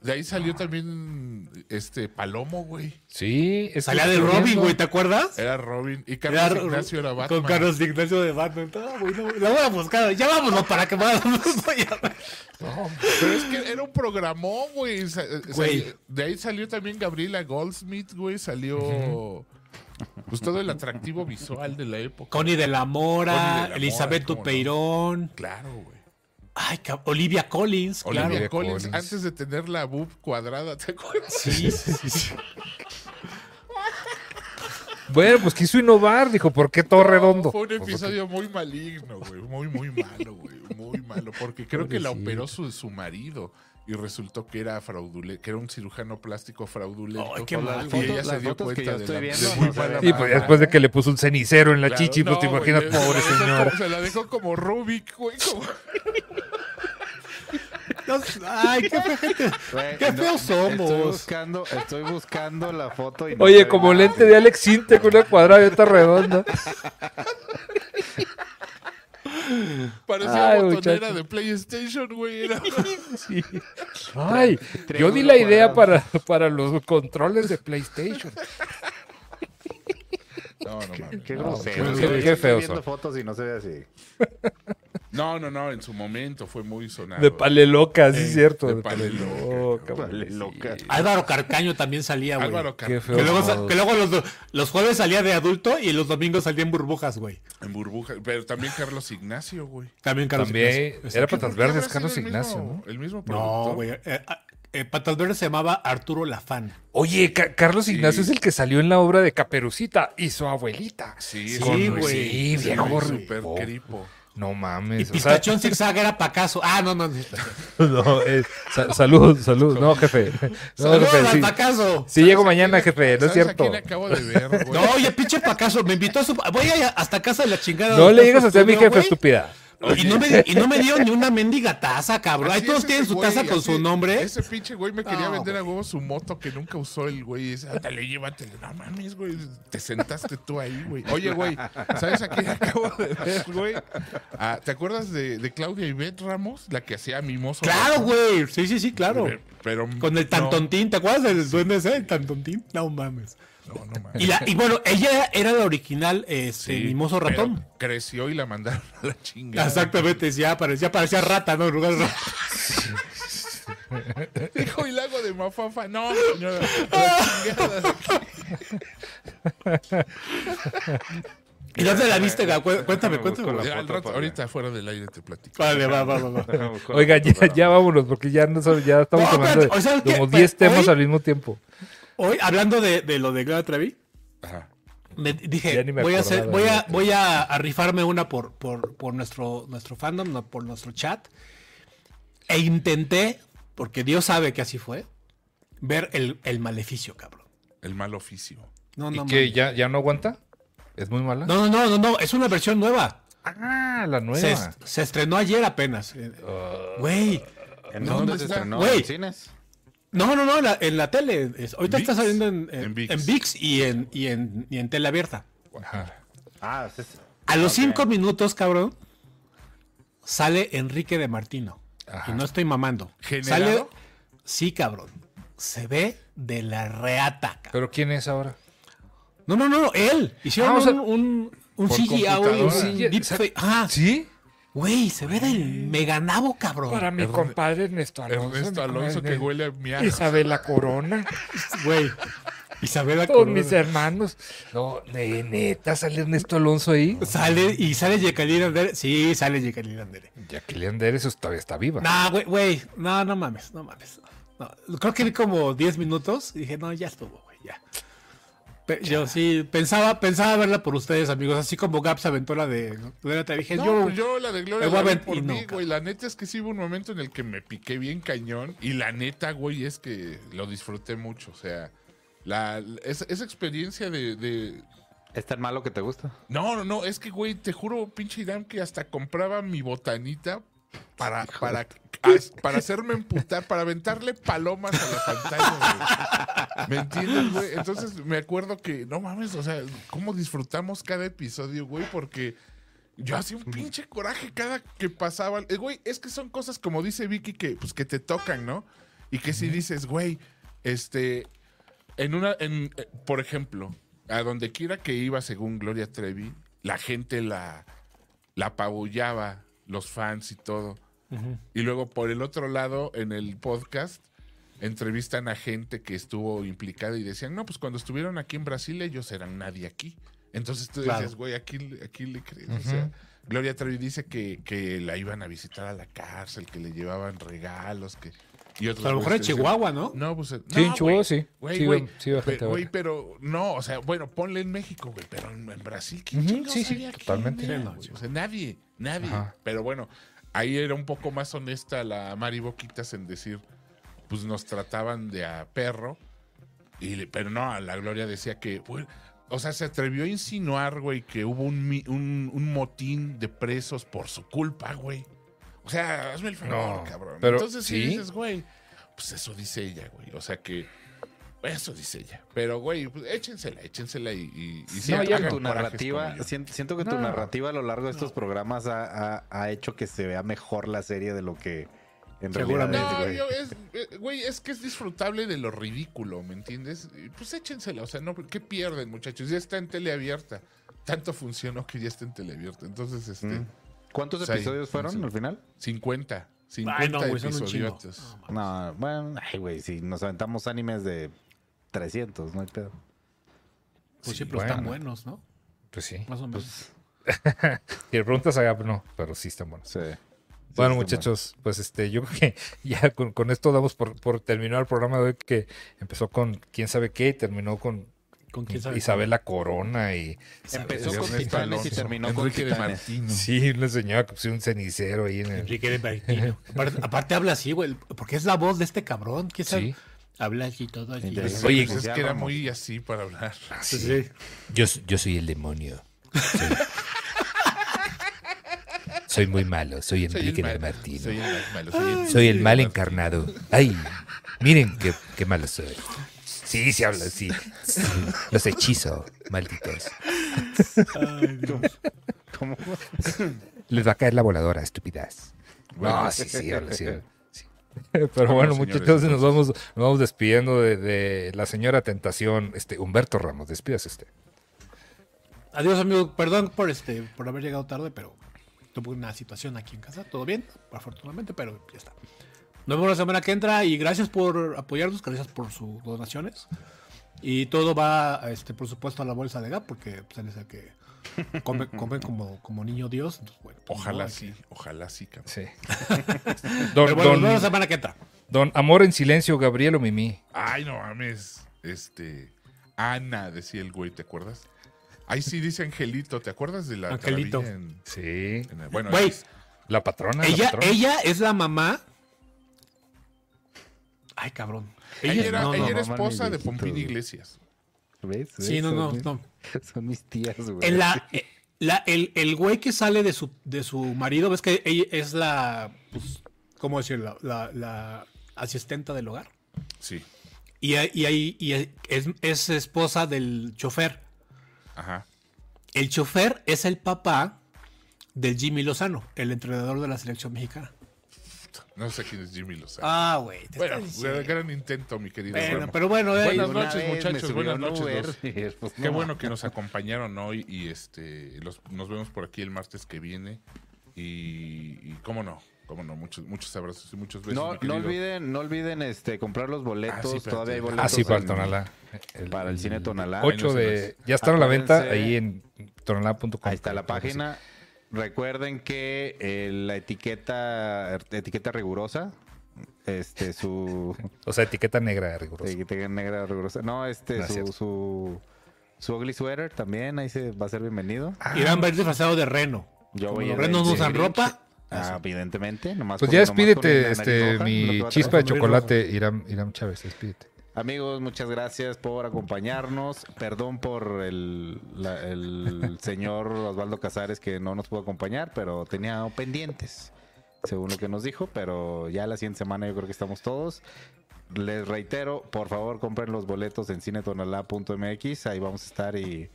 De ahí salió también este Palomo, güey. Sí, Salía de Robin, güey, ¿te acuerdas? Era Robin. Y Era Carlos Ro- Ignacio era Batman. Con Carlos Ignacio de Batman. No, güey, no, la voy a buscar. Ya vámonos para que más. *laughs* Pero es que era un programón, güey. Eh, De ahí salió también Gabriela Goldsmith, güey. Salió. Pues todo el atractivo visual de la época. Connie de la Mora, de la Mora, Elizabeth no. Tupeirón. Claro, güey. Ay, Olivia Collins, Olivia claro. Collins, Collins. antes de tener la boob cuadrada, ¿te acuerdas? Sí, sí, sí, sí. *laughs* Bueno, pues quiso innovar, dijo, ¿por qué todo redondo? Fue un Pues, episodio muy maligno, güey. Muy, muy malo, güey. Muy malo. Porque creo que la operó su, su marido. Y resultó que era fraudulento, que era un cirujano plástico fraudulento. Ay, qué Y mal. ella Las se dio cuenta de estoy la viendo de muy no se mala ven Sí, pues después de que le puso un cenicero en la Claro, chichi, pues te *laughs* no, güey, imaginas, la pobre como- se la dejó como Rubik, güey. como- No, Ay, qué gente. Güey, Qué no, feos Estoy somos. buscando, estoy buscando la foto y no Oye, como nada. lente de Alex Sinte con una cuadrada y otra redonda. Parecía Ay, botonera muchacho. de PlayStation, güey. era- Sí. Ay, yo di la idea para, para los controles de PlayStation. No, no mames. Qué No, grosero. qué- güey. qué Estoy feos viendo son. fotos y no se ve así. No, no, no, en su momento fue muy sonado. De paleloca, sí, Eh, es cierto. de De paleloca, paleloca. Pobrecito. Álvaro Carcaño también salía, güey. Álvaro Qué Car- feo. Que luego, que luego los, los jueves salía de adulto y los domingos salía en burbujas, güey. en burbuja. Pero también Carlos Ignacio, güey. También Carlos También Ignacio. era ¿Por Patas qué Verdes, habrá Carlos el Ignacio, mismo- ¿no? El mismo No, productor. güey. eh, eh, Patas Verdes se llamaba Arturo Lafán. Oye, Ca- Carlos Ignacio es el que salió en la obra de Caperucita y su abuelita. Sí, Sí, güey. Sí, viejo Súper cripo. No Y mames. o sea, Pistachón Zigzag era Pacaso. Ah, no, no. no. *laughs* eh, sa- salud, salud. No, jefe. *laughs* No, Saludos jefe, al sí. Pacaso. Sí llego ¿Sabes a mañana, quién- jefe, no es ¿sabes a cierto. acabo de ver, *laughs* güey? No, oye, pinche Pacaso, me invitó a su. Voy a ir hasta casa de la chingada. No le así a mi jefe, güey. estúpida. Y no, me, y no me dio ni una mendiga taza, cabrón. Ahí todos tienen su güey, taza con así- su nombre. Ese pinche güey me quería No, vender a huevo su moto que nunca usó el güey. Dice, ándale, llévatele. No mames, güey. Te sentaste tú ahí, güey. Oye, güey, ¿sabes a quién *laughs* acabo de ver, güey? Ah, ¿Te acuerdas de, de Claudia Ivette Ramos? La que hacía mimoso. Claro, güey. Sí, sí, sí, claro. Pero, pero- Con el no, tantontín, ¿te acuerdas del duende ese? El tantontín. No mames. No, no mames. Y, la- y bueno, ella era la original, este, Sí, mimoso ratón. Creció y la mandaron a la chingada. Exactamente, ya parecía, parecía rata, ¿no? En lugar de rata. Hijo y lago de mafafa. No, señora. *laughs* ¿Y dónde la viste, Cuéntame, cuéntame. la foto rato, ahorita fuera del aire te platico. Vale, va, va, va. va. Oiga, ya, ya vámonos, porque ya, no, ya estamos No, hablando de espérate, o sea, ¿qué? como Pero 10 temas hoy- al mismo tiempo. Hoy, hablando de, de lo de Gloria Trevi, Ajá. me dije, me voy a hacer, acordaba voy de a, esto. voy a, a rifarme una por, por, por nuestro, nuestro fandom, no, por nuestro chat. E intenté, porque Dios sabe que así fue, ver el, el maleficio, cabrón. El mal oficio. No, ¿Y no, que mames. ya, ya no aguanta? ¿Es muy mala? no, no, no, no, no, es una versión nueva. Ah, la nueva. Se, se estrenó ayer apenas. Eh, Güey. ¿En No, dónde ¿dónde se está? estrenó? ¿En cines? No, no, no, en la, en la tele. Es- ahorita ViX? está saliendo en, en, En ViX. en ViX y en, y, en, y en tele abierta. Ajá. Ah. A los cinco minutos, cabrón, sale Enrique de Martino. Ajá. Y no estoy mamando. ¿Generado? Sale. Sí, cabrón. Se ve de la reata, cabrón. ¿Pero quién es ahora? No, no, no, no, él. Hicieron Ah, o sea, un, un, un CGI, un deepfake. Ah, ¿Sí? Güey, se ve del meganabo, cabrón. Para mi compadre Ernesto Alonso. Ernesto Alonso que huele a miajo. Isabela Corona. *laughs* Güey. Isabela Todos Corona. mis hermanos. No, ne- neta, sale Ernesto Alonso ahí. Sale y sale Jacqueline Andere. Sí, sale Jacqueline Andere. Jacqueline Anderes eso todavía está viva. No, güey, güey. No, no mames, no mames. No, creo que vi como 10 minutos y dije, no, ya estuvo, güey, ya. Yo sí pensaba, pensaba verla por ustedes, amigos, así como Gaps aventó la de Gloria Trevi. Dije, No, yo, pues yo la de Gloria la vi por y mí, güey. La neta es que sí hubo un momento en el que me piqué bien cañón. Y la neta, güey, es que lo disfruté mucho. O sea, la, esa, esa experiencia de, de- ¿Es tan malo que te gusta? No, no, no. Es que, güey, te juro, pinche Irán, que hasta compraba mi botanita para, para, *laughs* para hacerme emputar, para aventarle palomas a la pantalla, güey. ¿Me entiendes, güey? Entonces me acuerdo que, no mames, o sea, cómo disfrutamos cada episodio, güey, porque yo hacía un pinche coraje cada que pasaba. Eh, Güey, es que son cosas como dice Vicky que, pues, que te tocan, ¿no? Y que si dices, güey, este, en una, en, eh, por ejemplo, a donde quiera que iba, según Gloria Trevi, la gente la, la apabullaba, los fans y todo. Y luego, por el otro lado, en el podcast, entrevistan a gente que estuvo implicada y decían, no, pues cuando estuvieron aquí en Brasil, ellos eran nadie aquí. Entonces tú Claro. dices, güey, aquí, aquí le crees. O sea, Gloria Trevi dice que, que la iban a visitar a la cárcel, que le llevaban regalos, que... Y otros a lo mejor en Chihuahua, ¿no? no, pues. Sí, no, en Chihuahua güey. sí. Güey, Sí, güey. sí, Güey, pero no, o sea, bueno, ponle en México, güey, pero en, en Brasil, ¿quién Ujú, chingados sí, sí, totalmente. era, no? O sea, nadie, nadie. Ajá. Pero bueno, ahí era un poco más honesta la Mari Boquitas en decir, pues nos trataban de a perro, y, le- pero no, la Gloria decía que, güey, o sea, se atrevió a insinuar, güey, que hubo un, mi- un, un motín de presos por su culpa, güey. O sea, hazme el favor, No, cabrón. pero Entonces, sí. dices, güey, pues eso dice ella, güey. O sea que, eso dice ella. Pero, güey, pues échensela, échensela y, y, y sí, Siento que hagan tu narrativa, siento, siento que tu No. narrativa a lo largo de estos programas ha, ha- ha hecho que se vea mejor la serie de lo que en realidad es, No, güey. es, eh, güey, es que es disfrutable de lo ridículo, ¿me entiendes? Y, Pues échensela, o sea, no, ¿qué pierden, muchachos? Ya está en teleabierta. Tanto funcionó que ya está en teleabierta. Entonces, este, Mm. ¿Cuántos Pues episodios fueron al final? 50. 50 Ay, no, güey, son un episodiotes. No, bueno, ay, güey, si nos aventamos animes de 300, no hay pedo. Pues sí, Sí, pero están bueno. buenos, ¿no? Pues sí. Más o menos. *laughs* Si le preguntas a Gab, no, pero sí están buenos. Sí. Sí, Bueno, muchachos, pues este, yo creo que *laughs* ya con, con esto damos por, por terminar el programa de hoy que empezó con quién sabe qué y terminó con con quién sabe. Isabela Corona y Empezó con Titanes y terminó con Enrique de Titanes. Martino. sí, una señora que puso un cenicero ahí en el... Enrique de Martino. *laughs* aparte, aparte habla así, güey, porque es la voz de este cabrón. ¿Quién sabe? Sí. Habla así todo así. Interesante. Oye, Pues es que era muy así para hablar. Sí, sí. Yo, yo soy el demonio. Soy, soy muy malo, soy Enrique de Martino. Soy el malo, soy el- Soy el mal encarnado. Ay, miren qué, qué malo soy. Sí, se habla. Sí, *laughs* Los hechizo, malditos. ¿Cómo? Les va a caer la voladora, estúpidas. Bueno. No, sí, sí, habla sí. Pero bueno, señores, muchachos, nos vamos, nos vamos despidiendo de, de la señora Tentación, este Humberto Ramos. Despídase usted. Adiós, amigo. Perdón por este, por haber llegado tarde, pero tuve una situación aquí en casa. Todo bien, afortunadamente, pero ya está. Nos vemos la semana que entra y gracias por apoyarnos, gracias por sus donaciones. Y todo va, este, por supuesto, a la bolsa de Gap, porque pues, él es el que come, *laughs* come como, como niño Dios. entonces, bueno, pues, Ojalá no, sí, ojalá sí, cabrón. Sí. *laughs* Don, bueno, nos vemos la semana que entra. don Amor en Silencio, Gabriel o Mimi. Ay, no mames. Este. Ana, decía el güey, ¿te acuerdas? Ahí sí dice Angelito, ¿te acuerdas de la Angelito. en- Sí. en el- bueno, Güey, es- La patrona. la ella, patrona. ella es la mamá. Ay, cabrón. ella era, no, ella no, era mamá, esposa de Pompín. Iglesias. ¿Ves? Sí, no, Son no, mis- no. *laughs* Son mis tías, güey. En la, *laughs* eh, la- el, el güey que sale de su, de su marido, ves que ella es la, pues, ¿cómo decirlo? La, la asistenta del hogar. Sí. Y, ahí- y, ahí- y es, es esposa del chofer. Ajá. El chofer es el papá del Jimmy Lozano, el entrenador de la selección mexicana. No sé quién es Jimmy Lozano. Ah, güey. te bueno, estoy diciendo. gran intento, mi querido. Bueno, Ramo. pero bueno, eh, Buenas noches, muchachos, buenas noches, y, *laughs* pues, Qué no. bueno que nos acompañaron hoy y este los, nos vemos por aquí el martes que viene. Y, y cómo no, cómo no, muchos, muchos abrazos y muchos besos. No, no olviden, no olviden este comprar los boletos. Ah, sí. Todavía hay Ah, boletos. Ah, sí, para el Tonalá. Para el cine Tonalá. 8 Ahí no se de. Ya están a la venta ahí en tonalá.com. Ahí está la página. Recuerden que eh, la etiqueta etiqueta rigurosa, este su *laughs* O sea, etiqueta negra rigurosa. etiqueta negra rigurosa. No, este No su, su su ugly sweater también ahí se va a ser bienvenido. Irán va a ir disfrazado de reno. Yo Como voy los a ir renos no usan ropa. Ah, evidentemente, nomás Pues ya despídete, este, mi chispa de chocolate, Irán, Irán Chávez, despídete. Amigos, muchas gracias por acompañarnos. Perdón por el, la- el *laughs* señor Osvaldo Casares que no nos pudo acompañar, pero tenía pendientes, según lo que nos dijo. Pero ya la siguiente semana yo creo que estamos todos. Les reitero, por favor, compren los boletos en cinetonalá.mx. Ahí vamos a estar y,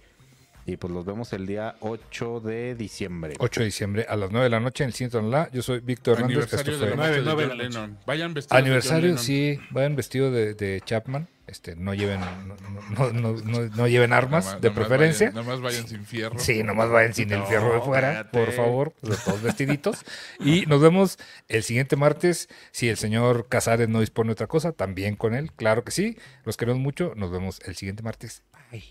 y pues los vemos el día 8 de diciembre. 8 de diciembre a las 9 de la noche en el Cine Tonalá. Yo soy Víctor Hernández. Aniversario de la Nueve, muerte de nueve John de la noche. Lennon. Vayan vestidos de aniversario, Lennon. sí. Vayan vestido de, de Chapman. Este, no lleven, no, no- no- no- no lleven armas, Nomás- de nomás preferencia. Vayan, nomás vayan sin fierro. Sí, nomás vayan sin el fierro de fuera, espérate. por favor, los todos vestiditos. Y nos vemos el siguiente martes. Si el señor Casares no dispone de otra cosa, también con él, claro que sí. Los queremos mucho. Nos vemos el siguiente martes. Bye.